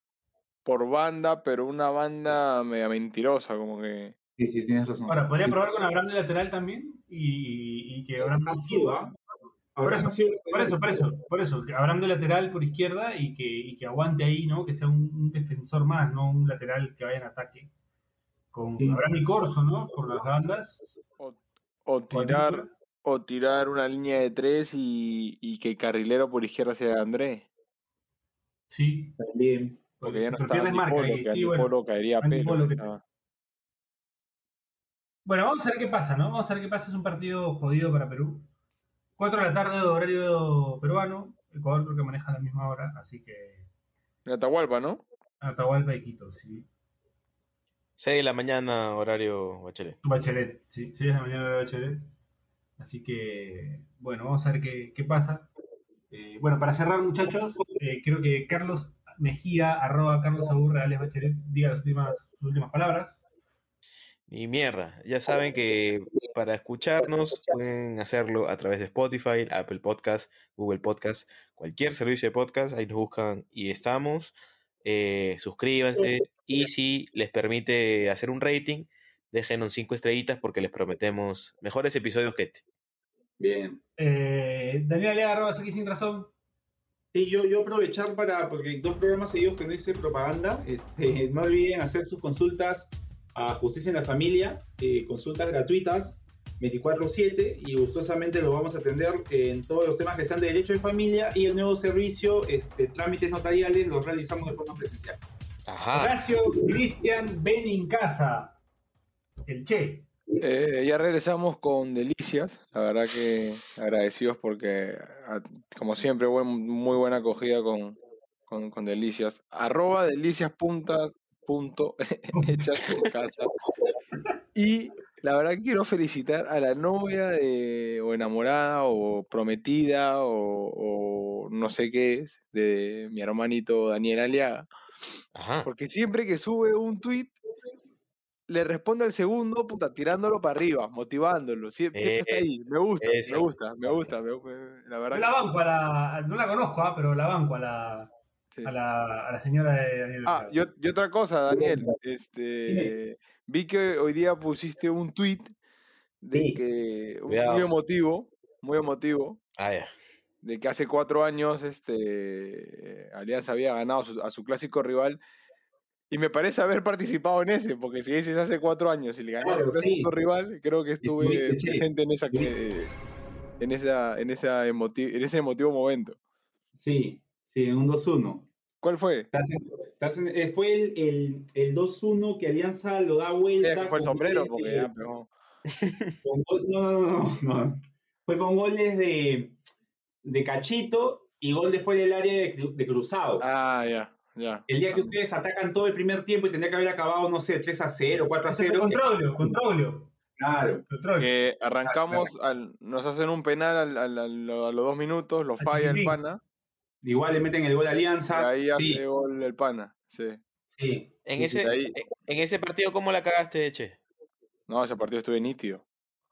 F: por banda, pero una banda media mentirosa, como que.
E: Sí, sí, tienes razón.
C: Ahora, podría probar con Abraham de lateral también y, y que Abraham
E: Ha sido, ¿ah? Ahora
C: eso, Por eso, por eso, por eso, que Abraham de lateral por izquierda y que, y que aguante ahí, ¿no? Que sea un, un defensor más, no un lateral que vaya en ataque. Con
E: Sí.
C: Abraham y Corso, ¿no? Por las bandas.
F: O, o tirar, o tirar una línea de tres y, y que el carrilero por izquierda sea André.
C: Sí.
E: También.
F: Porque ya no está Antipolo, que
C: sí, bueno.
F: Antipolo caería a pelo.
C: que-
F: estaba.
C: Bueno, vamos a ver qué pasa, ¿no? Vamos a ver qué pasa. Es un partido jodido para Perú. 4 de la tarde, horario peruano. Ecuador creo que maneja la misma hora, así que
F: En Atahualpa, ¿no?
C: Atahualpa y Quito, sí.
D: 6 de la mañana, horario Bachelet.
C: Bachelet, sí, 6 de la mañana de Bachelet. Así que, bueno, vamos a ver qué, qué pasa. Eh, bueno, para cerrar, muchachos, eh, creo que Carlos Mejía, arroba Carlos Aburre, Alex Bachelet, diga las últimas, sus últimas palabras.
D: Y mierda, ya saben que para escucharnos pueden hacerlo a través de Spotify, Apple Podcast, Google Podcast, cualquier servicio de podcast, ahí nos buscan y estamos. Eh, suscríbanse y si les permite hacer un rating, déjenos cinco estrellitas porque les prometemos mejores episodios que este.
E: Bien.
C: Eh, Daniel Alea, arroba aquí sin razón.
E: Sí, yo, yo aprovechar para, porque dos programas seguidos que no hice propaganda, este, no olviden hacer sus consultas a Justicia en la Familia, eh, consultas gratuitas, 24-7, y gustosamente lo vamos a atender en todos los temas que sean de derecho de familia y el nuevo servicio, este, trámites notariales, los realizamos de forma presencial.
D: Ajá.
C: Horacio Cristian Benincasa. El Che.
F: Eh, ya regresamos con Delicias. La verdad que agradecidos porque, a- como siempre, muy buena acogida con, con, con Delicias. Arroba delicias punta punto hechas en casa. Y la verdad que quiero felicitar a la novia de, o enamorada o prometida o, o no sé qué es de mi hermanito Daniel Aliaga.
D: Ajá.
F: Porque siempre que sube un tweet, le responde al segundo, puta, tirándolo para arriba, motivándolo. Sie- Siempre, está ahí. Me gusta,
D: Eso.
F: me gusta, me gusta. me- me- la verdad
C: Yo la banco a la. No la conozco, ah, pero la banco a la,
F: sí.
C: a la, a la señora de Daniel.
F: Ah, y, ot- y otra cosa, Daniel. Este, vi que hoy día pusiste un tweet de
E: Sí.
F: que
D: Cuidado.
F: muy emotivo, muy emotivo,
D: Ah, ya.
F: de que hace cuatro años este, Alianza había ganado su- a su clásico rival. Y me parece haber participado en ese, porque si dices hace cuatro años y le ganó a
E: Claro,
F: clásico
E: sí.
F: rival, creo que estuve
E: che.
F: presente en esa que- en esa, en esa emoti- en ese emotivo momento.
E: Sí, sí, en un 2-1.
F: ¿Cuál fue?
E: Estás en- estás en- eh, fue el, el, el 2-1 que Alianza lo da
F: Eh,
E: vuelta.
F: que fue el sombrero, porque ya pegó.
E: con no, no, no, no. Fue con goles de, de Cachito y gol de fuera del área de, de cruzado.
F: Ah, ya, ya.
E: El día que ustedes atacan todo el primer tiempo y tendría que haber acabado, no sé, 3 a 0, 4 a
C: Ese fue
E: 0.
C: Controlio, controlio.
E: Claro.
C: controlio.
F: Que arrancamos, al- nos hacen un penal al- al- al- a los dos minutos, lo
C: Al
F: falla el pana,
E: Igual le meten el gol a
F: y
E: Alianza.
F: ahí hace
E: Sí,
F: gol el pana. Sí.
E: sí.
D: En
E: Sí,
D: ese, en- en ese partido, ¿cómo la cagaste, Che?
F: No, ese partido estuve nítido.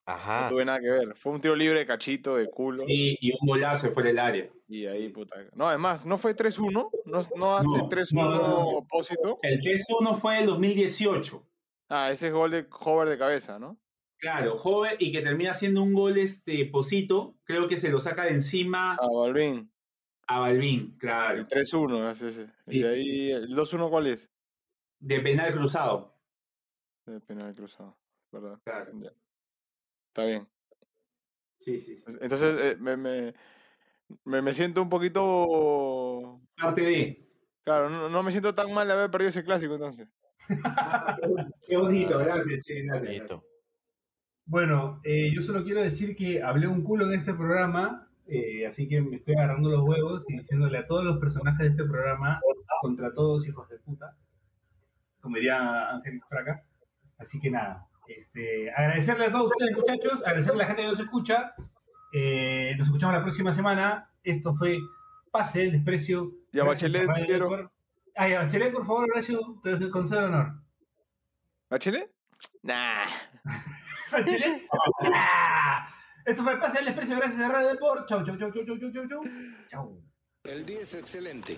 F: No
D: Ajá.
F: tuve nada que ver. Fue un tiro libre de cachito, de culo.
E: Sí, y un golazo de fuera del área.
F: Y ahí, puta. No, además, no fue 3-1. No, no hace
E: No,
F: 3-1
E: no, no, no.
F: opósito.
E: El 3-1 fue el 2018.
F: Ah, ese es gol de Hover de cabeza, ¿no?
E: Claro, joven y que termina siendo un gol este Posito, creo que se lo saca de encima
F: Ah, Balvin.
E: a Balvin, claro,
F: El 3-1 es ese.
E: Sí,
F: y de
E: sí,
F: ahí, ¿el 2-1 cuál es?
E: de penal cruzado.
F: De penal cruzado, ¿verdad?
E: Claro.
F: Ya. Está bien.
E: Sí, sí. sí.
F: Entonces, eh, me, me, me, me siento un poquito.
E: Parte de.
F: Claro, no, no me siento tan mal de haber perdido ese clásico entonces.
E: Ah, qué bon- qué bonito, gracias, che, gracias.
D: Listo.
C: Bueno, eh, yo solo quiero decir que hablé un culo en este programa, eh, así que me estoy agarrando los huevos y diciéndole a todos los personajes de este programa, contra todos hijos de puta, como diría Ángel Fraca. Así que nada, este, agradecerle a todos ustedes muchachos, agradecerle a la gente que nos escucha, Eh, nos escuchamos la próxima semana. Esto fue Pase del Desprecio.
F: Y a Bachelet, quiero.
C: Ay, a Bachelet, por favor, Horacio, te concedo el honor.
F: ¿Bachelet? Nah.
C: Bachelet. ¡Ah! Esto fue Pase del Desprecio. Gracias a Radio Deport. Chau, chau, chau, chau, chau, chau, chau, chau. Chau.
A: El día es excelente.